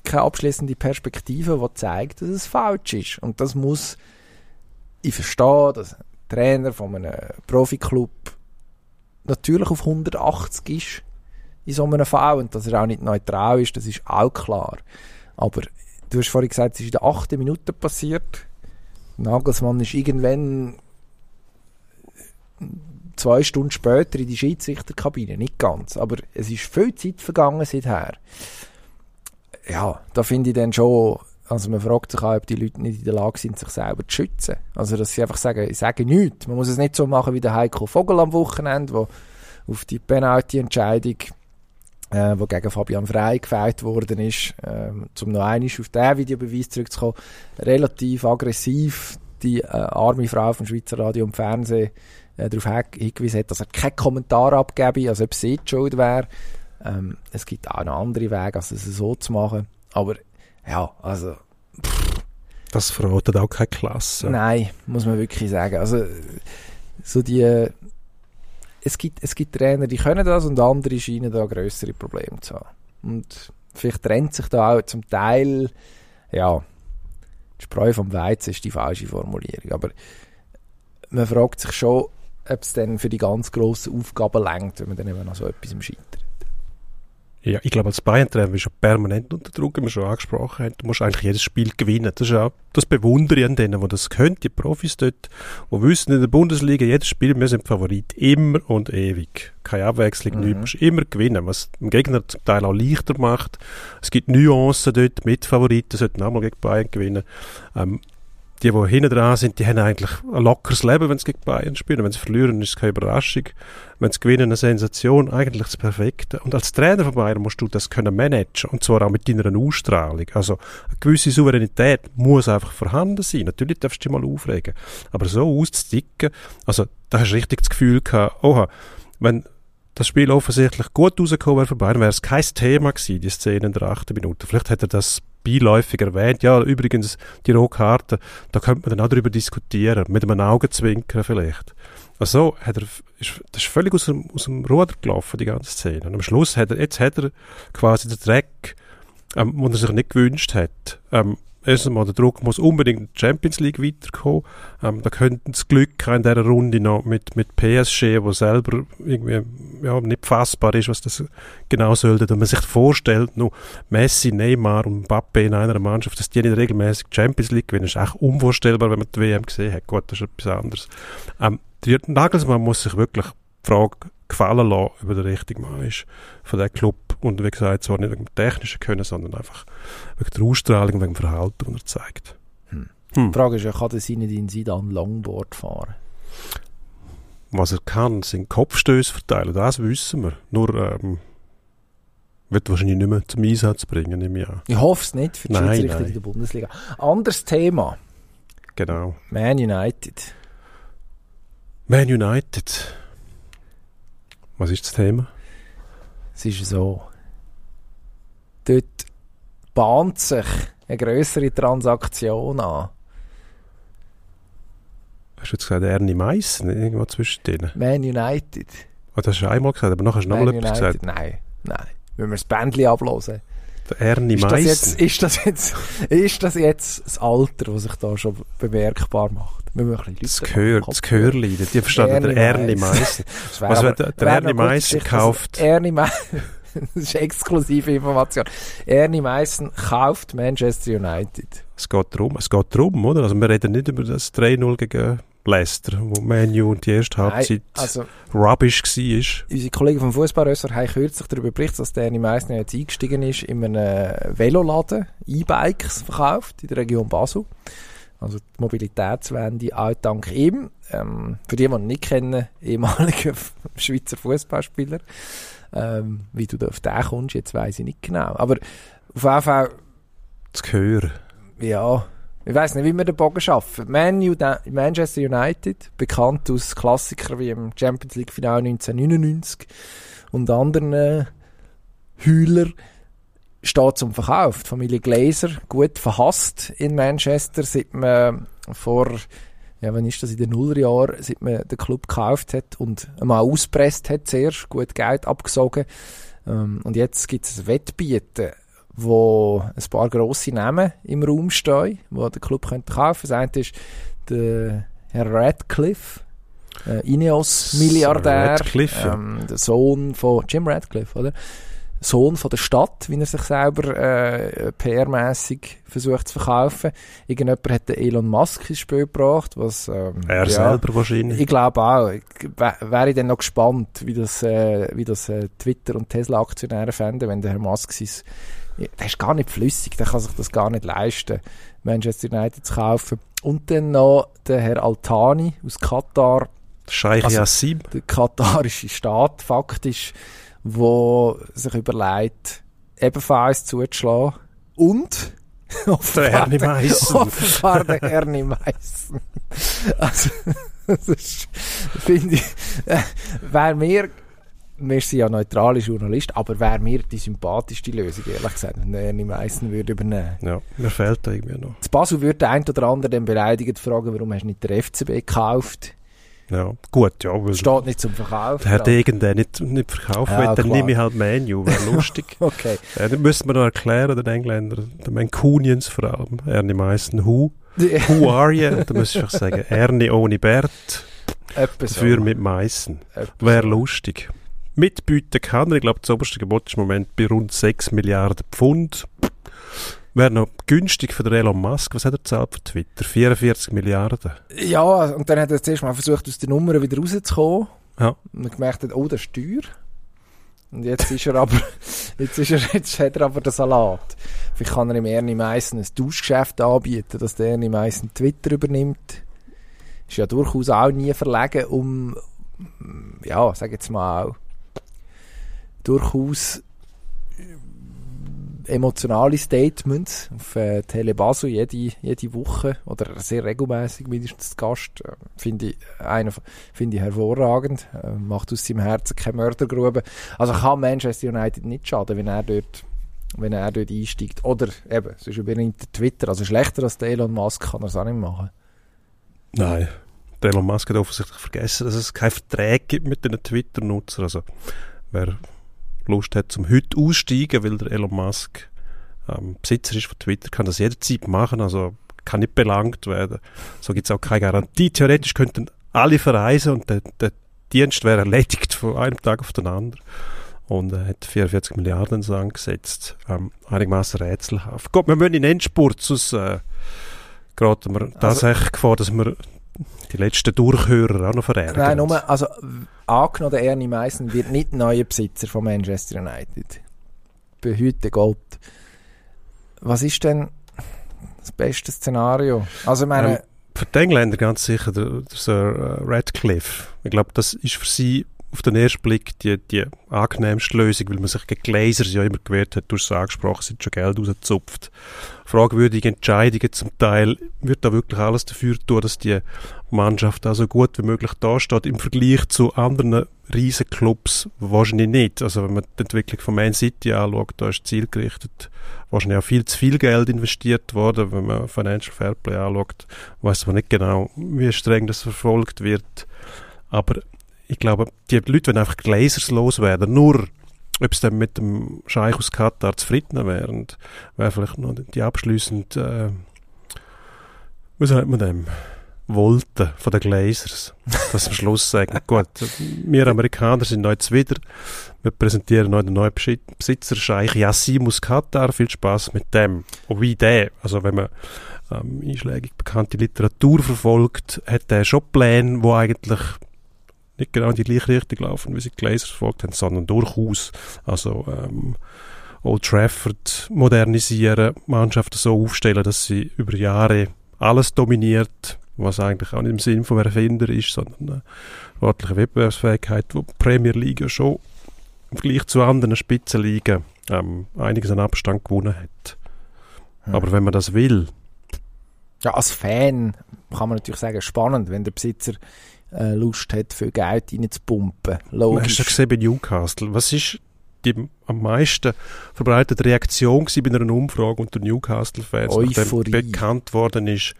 keine abschließende Perspektive, die zeigt, dass es falsch ist. Und das muss ich verstehe, dass ein Trainer von einem Profiklub natürlich auf 180 ist in so einem Fall und dass er auch nicht neutral ist, das ist auch klar. Aber du hast vorhin gesagt, es ist in der achten Minute passiert. Nagelsmann ist irgendwann zwei Stunden später in die Schiedsrichterkabine, nicht ganz, aber es ist viel Zeit vergangen seither. Ja, da finde ich dann schon, also man fragt sich auch, ob die Leute nicht in der Lage sind, sich selber zu schützen. Also dass sie einfach sagen, ich sage nichts. Man muss es nicht so machen wie der Heiko Vogel am Wochenende, wo auf die Penalty-Entscheidung, äh, wo gegen Fabian Frey gefällt worden ist, ähm, um noch einmal auf den Videobeweis zurückzukommen, relativ aggressiv die äh, arme Frau vom Schweizer Radio und Fernsehen äh, darauf hingewiesen hat, dass er keinen Kommentar abgebe, als ob sie die schuld wäre. Ähm, es gibt auch noch andere Wege, als es so zu machen. Aber ja, also Das verratet auch keine Klasse. Nein, muss man wirklich sagen. Also, so die, es gibt, es gibt Trainer, die können das und andere scheinen da größere Probleme zu haben. Und vielleicht trennt sich da auch zum Teil, ja, die Spreu vom Weizen ist die falsche Formulierung. Aber man fragt sich schon, ob es dann für die ganz grossen Aufgaben lenkt, wenn man dann eben an so etwas scheitert. Ja, ich glaube, als Bayern-Trainer bist du permanent unter Druck, wie wir schon angesprochen haben. Du musst eigentlich jedes Spiel gewinnen. Das ist auch das Bewundere an denen, die das können, die Profis dort, die wissen, in der Bundesliga, jedes Spiel, wir sind Favorit. Immer und ewig. Keine Abwechslung, Mhm. nichts. Du musst immer gewinnen, was dem Gegner zum Teil auch leichter macht. Es gibt Nuancen dort, mit Favoriten sollten auch mal gegen Bayern gewinnen. Ähm, die, die hinten dran sind, die haben eigentlich ein lockeres Leben, wenn sie gegen Bayern spielen. Wenn sie verlieren, ist es keine Überraschung. Wenn sie gewinnen, eine Sensation. Eigentlich das Perfekte. Und als Trainer von Bayern musst du das können managen. Und zwar auch mit deiner Ausstrahlung. Also, eine gewisse Souveränität muss einfach vorhanden sein. Natürlich darfst du dich mal aufregen. Aber so auszusticken, also, da hast du richtig das Gefühl gehabt, oha, wenn das Spiel offensichtlich gut rausgekommen wäre für Bayern, wäre es kein Thema gewesen, die Szene in der achten Minute. Vielleicht hätte er das beiläufig erwähnt. Ja, übrigens, die Rohkarte, da könnte man dann auch darüber diskutieren, mit einem Augenzwinkern vielleicht. Also, hat er, ist, das ist völlig aus dem, aus dem Ruder gelaufen, die ganze Szene. Und am Schluss hat er, jetzt hat er quasi den Dreck, ähm, den er sich nicht gewünscht hat. Ähm, erstens mal, der Druck muss unbedingt in die Champions League weiterkommen. Ähm, da könnten das Glück in dieser Runde noch mit, mit PSG, wo selber irgendwie, ja, nicht fassbar ist, was das genau sollte. Und man sich vorstellt, nur Messi, Neymar und Mbappe in einer Mannschaft, dass die nicht regelmäßig Champions League gewinnen, ist echt unvorstellbar, wenn man die WM gesehen hat. Gut, das ist etwas anderes. Ähm, Nagelsmann muss sich wirklich die Frage gefallen lassen, ob er der richtige Mann ist von diesem Club. Und wie gesagt, zwar nicht wegen dem technischen Können, sondern einfach wegen der Ausstrahlung, wegen dem Verhalten, das er zeigt. Hm. Hm. Die Frage ist ja, kann der Zinedine Zidane Longboard fahren? Was er kann, sind Kopfstöße verteilen, das wissen wir. Nur ähm, wird wahrscheinlich nicht mehr zum Einsatz bringen im Jahr. Ich hoffe es nicht für die Nein, Schiedsrichter nein. in der Bundesliga. Anderes Thema. Genau. Man United. Man United. Was ist das Thema? Es ist so. Dort bahnt sich eine größere Transaktion an. Hast du jetzt gesagt, Ernie Meissen, irgendwo zwischen denen? Man United. Oh, das hast du einmal gesagt, aber nachher hast du nochmal etwas gesagt. Nein, nein. Wenn wir das Bändchen ablösen. Der Ernie Ist Meissen. jetzt, ist, das jetzt, ist das jetzt das Alter, das sich da schon bemerkbar macht? Wir müssen ein bisschen Das Gehör, das Gehörli, die verstanden, der Ernie wäre Was wird der wäre Ernie dass kauft? Ernie Meissen, das ist exklusive Information. Ernie Meissen kauft Manchester United. Es geht darum, es geht darum, oder? Also wir reden nicht über das 3-0 gegen Leicester, wo Manu und die erste Halbzeit Nein, also rubbish war. unsere Kollegen vom Fußballrösser haben kürzlich darüber berichtet, dass der Ernie Meissen jetzt eingestiegen ist in einem Veloladen, E-Bikes verkauft in der Region Basel. Also die Mobilitätswende auch dank ihm. Ähm, für die, die ihn nicht kennen, ehemaliger Schweizer Fußballspieler. Ähm, wie du da auf den kommst, jetzt weiß ich nicht genau. Aber auf jeden Fall Das Gehör. ja, ich weiß nicht, wie wir den Bogen schaffen. Man U Manchester United, bekannt aus Klassikern wie im Champions League Finale 1999 und anderen äh, Hühler, steht zum Verkauf. Die Familie Glazer, gut verhasst in Manchester, seit man vor, ja, wann ist das, in den Nullerjahren, seit man den Club gekauft hat und einmal auspresst hat zuerst, gut Geld abgesogen. Ähm, und jetzt gibt es ein Wettbieten wo ein paar grosse Namen im Raum stehen, wo der Club könnte kaufen. Das eine ist der Herr Radcliffe, äh, Ineos-Milliardär, Radcliffe, ähm, der Sohn von Jim Radcliffe, oder? Sohn von der Stadt, wie er sich selber äh, PR-mässig versucht zu verkaufen. Irgendjemand hat den Elon Musk ins Spiel gebracht, was ähm, Er ja, selber wahrscheinlich. ich glaube auch. Wäre ich dann noch gespannt, wie das, äh, wie das äh, Twitter- und Tesla-Aktionäre fänden, wenn der Herr Musk sein... Der ist gar nicht flüssig, der kann sich das gar nicht leisten, Manchester United zu kaufen. Und dann noch der Herr Altani aus Katar, Scheich Also- Yassim. der katarische Staat faktisch, wo sich überlegt, ebenfalls zuzuschlagen. Und Der Ernie Meissen. offenbar der Ernie Meissen. Also, das ist, finde ich, äh, wäre mir, wir sind ja neutrale Journalist, aber wäre mir die sympathischste Lösung, ehrlich gesagt, wenn der Ernie Meissen würde übernehmen. Ja, mir fehlt da irgendwie noch. Zu Basel würde der ein oder andere dann beleidigt fragen, warum hast du nicht den FCB gekauft? Ja, gut, ja, weil Steht nicht zum Verkauf. der Degen den nicht, nicht verkaufen Ja, will, dann nehme ich halt Menu, wäre lustig. Okay. ja, dann müssen wir noch erklären, den Engländern, den Mancunians vor allem, Ernie Meissen, who? Who are you? Dann muss ich sagen, Ernie ohne Bert, Etwa so. dafür mit Meissen. Wäre lustig. Mitbieten kann er, ich glaube, das oberste Gebot ist im Moment bei rund 6 Milliarden Pfund. Wäre noch günstig für Elon Musk. Was hat er gezahlt für Twitter? 44 Milliarden. Ja, und dann hat er zuerst mal versucht, aus den Nummern wieder rauszukommen. Ja. Und dann gemerkt hat, oh, das ist teuer. Und jetzt ist er aber, jetzt ist er, jetzt hat er aber den Salat. Vielleicht kann er im Ernie Meissen ein Tauschgeschäft anbieten, dass der Ernie Meissen Twitter übernimmt. Ist ja durchaus auch nie verlegen, um, ja, sag jetzt mal auch, durchaus emotionale Statements auf äh, Tele Basel jede, jede Woche oder sehr regelmäßig mindestens Gast. Äh, Finde ich, einer, finde ich hervorragend. Äh, macht aus seinem Herzen keine Mördergrube. Also kann Manchester United nicht schaden, wenn er dort wenn er dort einsteigt. Oder eben, sonst übernimmt er Twitter. Also schlechter als der Elon Musk kann er es auch nicht machen. Nein. Der Elon Musk hat offensichtlich vergessen, dass es keine Verträge gibt mit den Twitter-Nutzern. Also, wer Lust hat, zum heute aussteigen, weil der Elon Musk ähm, Besitzer ist von Twitter, kann das jederzeit machen. Also, kann nicht belangt werden. So gibt es auch keine Garantie. Theoretisch könnten alle verreisen und der, der Dienst wäre erledigt von einem Tag auf den anderen. Und er hat 44 Milliarden ins Land gesetzt. Ähm, einigermaßen rätselhaft. Gut, wir müssen in Endspurt, sonst äh, geraten wir tatsächlich Gefahr, dass wir die letzten Durchhörer auch noch verärgern. Nein, nur, also angenommen, der Ernie Meissen wird nicht neuer Besitzer von Manchester United. Behüte Gott. Was ist denn das beste Szenario? Also ich meine, Ähm, Für die Engländer ganz sicher der, der Sir Radcliffe. Ich glaube, das ist für sie auf den ersten Blick die, die angenehmste Lösung, weil man sich gegen Glazers ja immer gewehrt hat, du hast es angesprochen, sind schon Geld rausgezupft. Fragwürdige Entscheidungen zum Teil, wird da wirklich alles dafür tun, dass die Mannschaft auch so gut wie möglich dasteht, im Vergleich zu anderen Riesenclubs wahrscheinlich nicht. Also wenn man die Entwicklung von Man City anschaut, da ist zielgerichtet wahrscheinlich auch viel zu viel Geld investiert worden, wenn man Financial Fairplay anschaut, weiß man nicht genau, wie streng das verfolgt wird. Aber ich glaube, die Leute werden einfach Glazers loswerden. Nur, ob es dann mit dem Scheich aus Katar zufrieden wären, wäre vielleicht noch die abschließend, äh, wie sagt man dem, wollten von den Glazers. Das am Schluss sagen. Gut, wir Amerikaner sind jetzt wieder. Wir präsentieren noch den neuen Besitzer, Scheich Yassim aus Katar. Viel Spaß mit dem. Und wie der, also wenn man ähm, einschlägig bekannte Literatur verfolgt, hat der schon Pläne, wo eigentlich nicht genau in die gleiche Richtung laufen, wie sie die Glazers verfolgt haben, sondern durchaus, also ähm, Old Trafford modernisieren, Mannschaften so aufstellen, dass sie über Jahre alles dominiert, was eigentlich auch nicht im Sinn vom Erfinder ist, sondern eine sportliche Wettbewerbsfähigkeit, wo die Premier League schon im Vergleich zu anderen Spitzenligen ähm, einiges an Abstand gewonnen hat. Ja. Aber wenn man das will, Ja, als Fan kann man natürlich sagen, spannend, wenn der Besitzer äh, Lust hat, viel Geld reinzupumpen. hast du Logisch. gesehen bei Newcastle, was ist die am meisten verbreitete Reaktion bei einer Umfrage unter Newcastle-Fans, nachdem bekannt worden ist,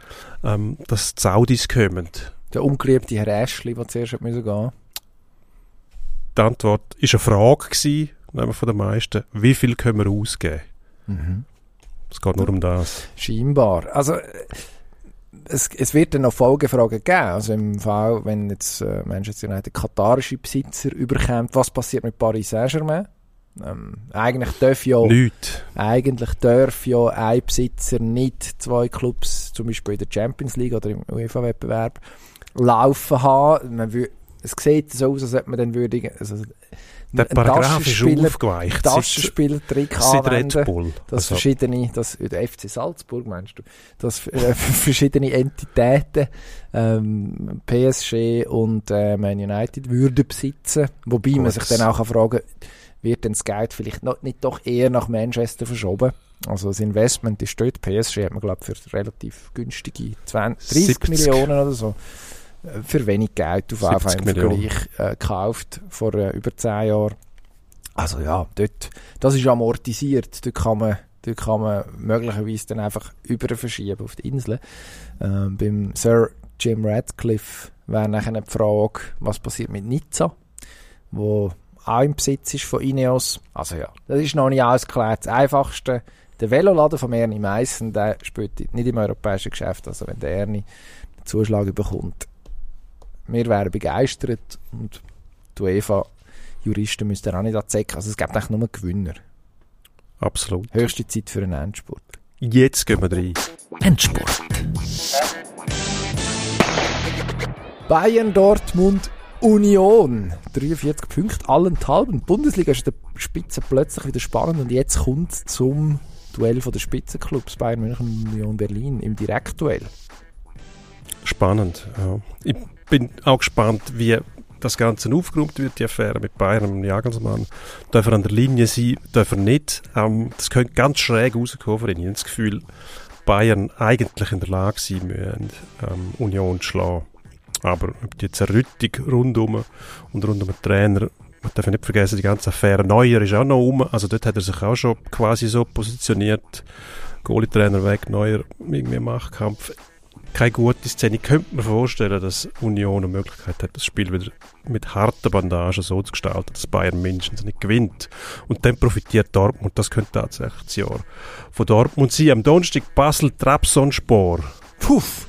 ähm, dass die Saudis kommen? Der ungeliebte Herr Ashley, der zuerst hat müssen gehen Die Antwort ist eine Frage gewesen, nämlich von den meisten, wie viel können wir ausgeben? mhm. Es geht nur um das. Scheinbar. Also, es, es wird dann noch Folgefragen geben. Also im Fall, wenn jetzt äh, Manchester United katarische Besitzer überkommt, was passiert mit Paris Saint-Germain? Ähm, eigentlich darf ja, eigentlich darf ja ein Besitzer nicht zwei Clubs, zum Beispiel in der Champions League oder im UEFA-Wettbewerb, laufen haben. Man es sieht so aus, als ob man dann würde, also, Der Paragraph ist aufgeweicht. Taschenspielertrick anwenden. Red Bull. dass Also, verschiedene, dass, der FC Salzburg meinst du, dass äh, verschiedene Entitäten, ähm, PSG und äh, Man United würden besitzen, wobei man Gut. sich dann auch kann fragen wird denn das Geld vielleicht noch, nicht doch eher nach Manchester verschoben? Also das Investment ist dort, PSG hat man glaube für relativ günstige 20, 30 70. Millionen oder so, für wenig Geld auf jeden Fall 70 im Millionen. Vergleich äh, gekauft vor äh, über 10 Jahren. Also ja, dort, das ist amortisiert. Dort kann man, dort kann man möglicherweise dann einfach über verschieben auf die Insel. Ähm, beim Sir Jim Radcliffe wäre nachher die Frage, was passiert mit Nizza, wo auch im Besitz ist von Ineos. Also ja, das ist noch nicht ausgeklärt. Das Einfachste, der Veloladen von Ernie Meissen, der spielt nicht im europäischen Geschäft. Also wenn der Ernie den Zuschlag bekommt, wir wären begeistert und die UEFA Juristen müssten auch nicht anzecken. Also es gibt eigentlich nur Gewinner. absolut. Höchste Zeit für einen Endspurt. Jetzt gehen wir rein. Endspurt. Bayern, Dortmund, Union. 43 Punkte, allenthalben. Die Bundesliga ist an der Spitze plötzlich wieder spannend und jetzt kommt zum Duell von der Spitzenclubs Bayern München und Union Berlin im Direktduell. Spannend. Ja. Ich bin auch gespannt, wie das Ganze aufgeräumt wird, die Affäre mit Bayern und Jagelsmann. Darf er an der Linie sein, darf er nicht. Ähm, das könnte ganz schräg rauskommen ihn. Ich das Gefühl, Bayern eigentlich in der Lage sein müssen, ähm, Union zu schlagen. Aber die Zerrüttung rundum und rund um den Trainer, man darf nicht vergessen, die ganze Affäre Neuer ist auch noch um. Also dort hat er sich auch schon quasi so positioniert. Goalie-Trainer weg, Neuer irgendwie Machtkampf keine gute Szene. Ich könnte mir vorstellen, dass Union eine Möglichkeit hat, das Spiel wieder mit harten Bandagen so zu gestalten, dass Bayern mindestens nicht gewinnt. Und dann profitiert Dortmund. Das könnte tatsächlich das Jahr von Dortmund sein. Am Donnerstag Basel Trabzonspor. Puff!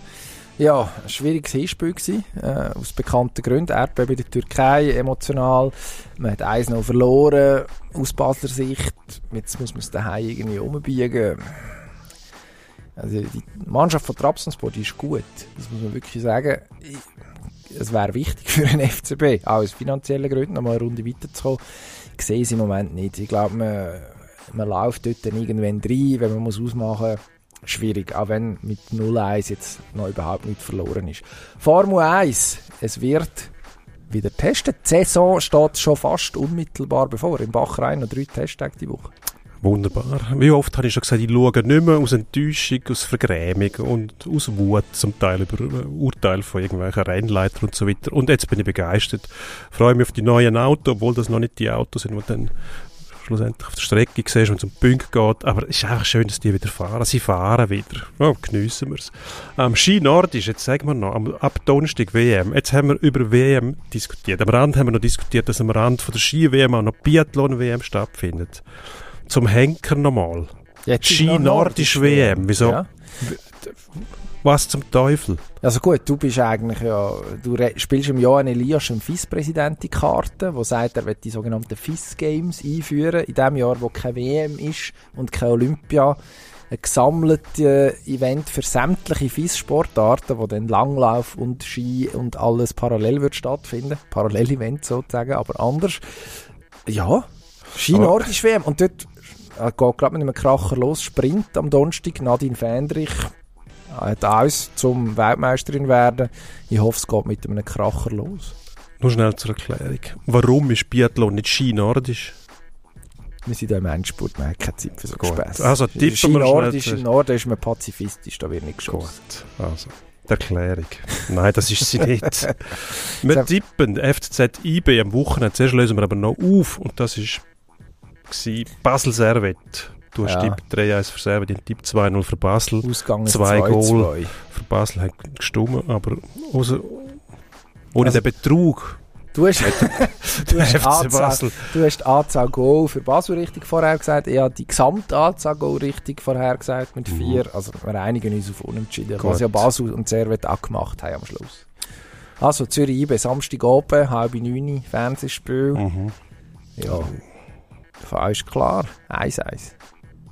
Ja, ein schwieriges Hinspiel gewesen, äh, aus bekannten Gründen. Erdbeben in der Türkei, emotional. Man hat eins noch verloren, aus Basler Sicht. Jetzt muss man es daheim irgendwie umbiegen. Also die Mannschaft von Trabzonspor, ist gut. Das muss man wirklich sagen. Es wäre wichtig für einen FCB, auch aus finanziellen Gründen, noch mal eine Runde weiterzukommen. Ich sehe es im Moment nicht. Ich glaube, man, man läuft dort dann irgendwann rein, wenn man muss ausmachen schwierig, auch wenn mit 0-1 jetzt noch überhaupt nicht verloren ist. Formel 1, es wird wieder testen. Die Saison steht schon fast unmittelbar bevor. Im Bachrein noch drei Testtage die Woche. Wunderbar. Wie oft habe ich schon gesagt, ich schaue nicht mehr aus Enttäuschung, aus Vergrämung und aus Wut zum Teil über äh, Urteile von irgendwelchen Rennleitern und so weiter. Und jetzt bin ich begeistert. Freue mich auf die neuen Autos, obwohl das noch nicht die Autos sind, die dann schlussendlich auf der Strecke siehst, wenn es um Punkte geht. Aber es ist einfach schön, dass die wieder fahren. Sie fahren wieder. Ja, geniessen wir es. Am Ski Nordisch, jetzt sagen wir noch, ab Donnerstag WM. Jetzt haben wir über WM diskutiert. Am Rand haben wir noch diskutiert, dass am Rand von der Ski-WM auch noch Biathlon-WM stattfindet. Zum Henker nochmal. Jetzt ist Ski noch Nordisch WM. Wieso? Ja. Was zum Teufel? Also gut, du bist eigentlich ja, du spielst im Johann Elias im FIS-Präsident die Karte, wo sagt, er wird die sogenannten FIS-Games einführen, in dem Jahr, wo kein WM ist und kein Olympia, ein gesammeltes Event für sämtliche FIS-Sportarten, wo dann Langlauf und Ski und alles parallel wird stattfinden, Parallel-Event sozusagen, aber anders. Ja, Ski Aber- Nordisch WM und dort äh, geht gerade mit einem Kracher los, Sprint am Donnerstag, Nadine Fendrich hat alles zum Weltmeisterin werden. Ich hoffe, es geht mit einem Kracher los. Nur schnell zur Erklärung. Warum ist Biathlon nicht Ski-Nordisch? Wir sind hier im Endspurt, wir haben keine Zeit für so. Gespässe. Also tippen Ski Nordisch. Im Norden ist man pazifistisch, da wird nicht geschossen. Gut, also. Die Erklärung. Nein, das ist sie nicht. Wir tippen FCZ IB am Wochenende. Zuerst lösen wir aber noch auf. Und das ist gsi Basel Servet. Du hast Ja. tippt 3-1 für Servet, ich tipp 2-0 für Basel. Ausgang ist Zwei 2-2. Für Basel hat gestummt, aber außer, ohne Also- den Betrug. Du hast, du, hast Anzahl, Basel. du hast die Anzahl Goal für Basel richtig vorher gesagt. Ich habe die gesamte Anzahl Goal richtig vorher gesagt mit Mhm. vier. Also wir einigen uns auf Unentschieden, Gut. was ja Basel und Servet auch gemacht haben am Schluss. Also Zürich IB, Samstag oben, halb neun, Fernsehspiel. Mhm. Ja, Fall ist klar. 1-1.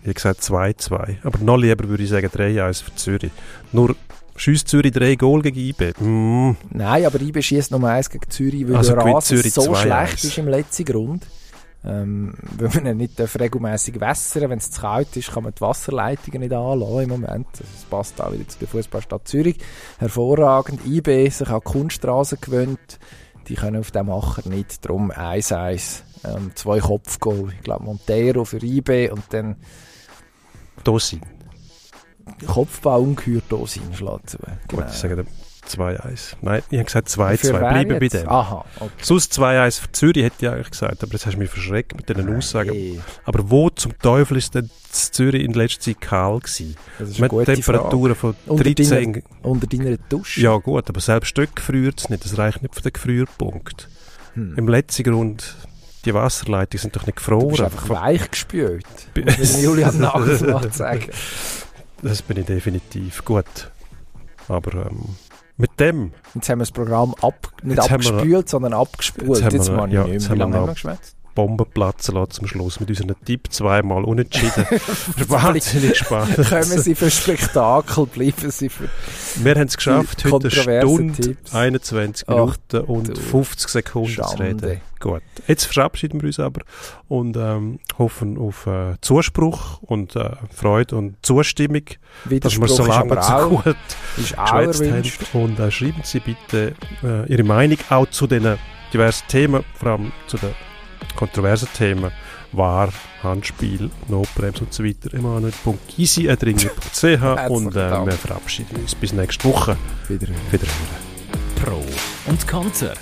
Ich habe gesagt 2-2. Aber noch lieber würde ich sagen 3-1 für Zürich. Nur schießt Zürich 3 Goal gegen IB. Mm. Nein, aber IB schießt Nummer 1 gegen Zürich, weil Also der Rasen Zürich so 2-1. schlecht ist im letzten Grund. Ähm, weil man ihn nicht darf regelmässig wässern Wenn es zu kalt ist, kann man die Wasserleitungen nicht anlassen im Moment. Also Es passt auch wieder zu der Fußballstadt Zürich. Hervorragend. IB sich an die Kunststraße gewöhnt. Die können auf den Macher nicht. Darum 1-1. Ähm, zwei Kopfgoal. Ich glaube Montero für IB und dann Dosin. Kopfball ungeheuer da sein. Schlägt zu. Gut, ich sage dann 2-1. Nein, ich habe gesagt Für 2-2. wer Bleiben bei dem. Aha, okay. Sonst 2-1 für Zürich hätte ich eigentlich gesagt, aber jetzt hast du mich verschreckt mit diesen Aussagen. Hey, Aber wo zum Teufel ist denn das Zürich in letzter Zeit kahl gewesen? das ist Mit gute Frage. Temperaturen von Unter 13... Unter deiner Dusche? Ja gut, aber selbst dort gefriert es nicht. Das reicht nicht für den Gefrierpunkt. Hm. Im letzten Grund, die Wasserleitungen sind doch nicht gefroren. Du bist einfach weich gespült. Muss Julian Nagelsmann sagen. Das bin ich definitiv. Gut. Aber ähm, mit dem, Jetzt haben wir das Programm ab, nicht Jetzt haben wir- abgespült, sondern abgespult. Jetzt Jetzt, wir- mache ich ja, nicht jetzt mehr. Wie wir lange haben noch- wir geschwätzt? Bomben platzen lassen zum Schluss mit unseren Tipp zweimal unentschieden. Wahnsinnig spannend. Kommen Sie für Spektakel, bleiben Sie für... Wir haben es geschafft, heute eine Stunde, Tipps. 21 Ach, Minuten und du 50 Sekunden zu Schande. reden. Gut, jetzt verabschieden wir uns aber und ähm, hoffen auf äh, Zuspruch und äh, Freude und Zustimmung, dass wir so lange so gut geschwätzt haben. Und äh, schreiben Sie bitte äh, Ihre Meinung auch zu den diversen Themen, vor allem zu den kontroversen Themen, War, Handspiel, Notbremse und so weiter. emanuel.gisi.ch und äh, wir verabschieden uns bis nächste Woche. Wiederhören. Wiederhören. Pro und Konter.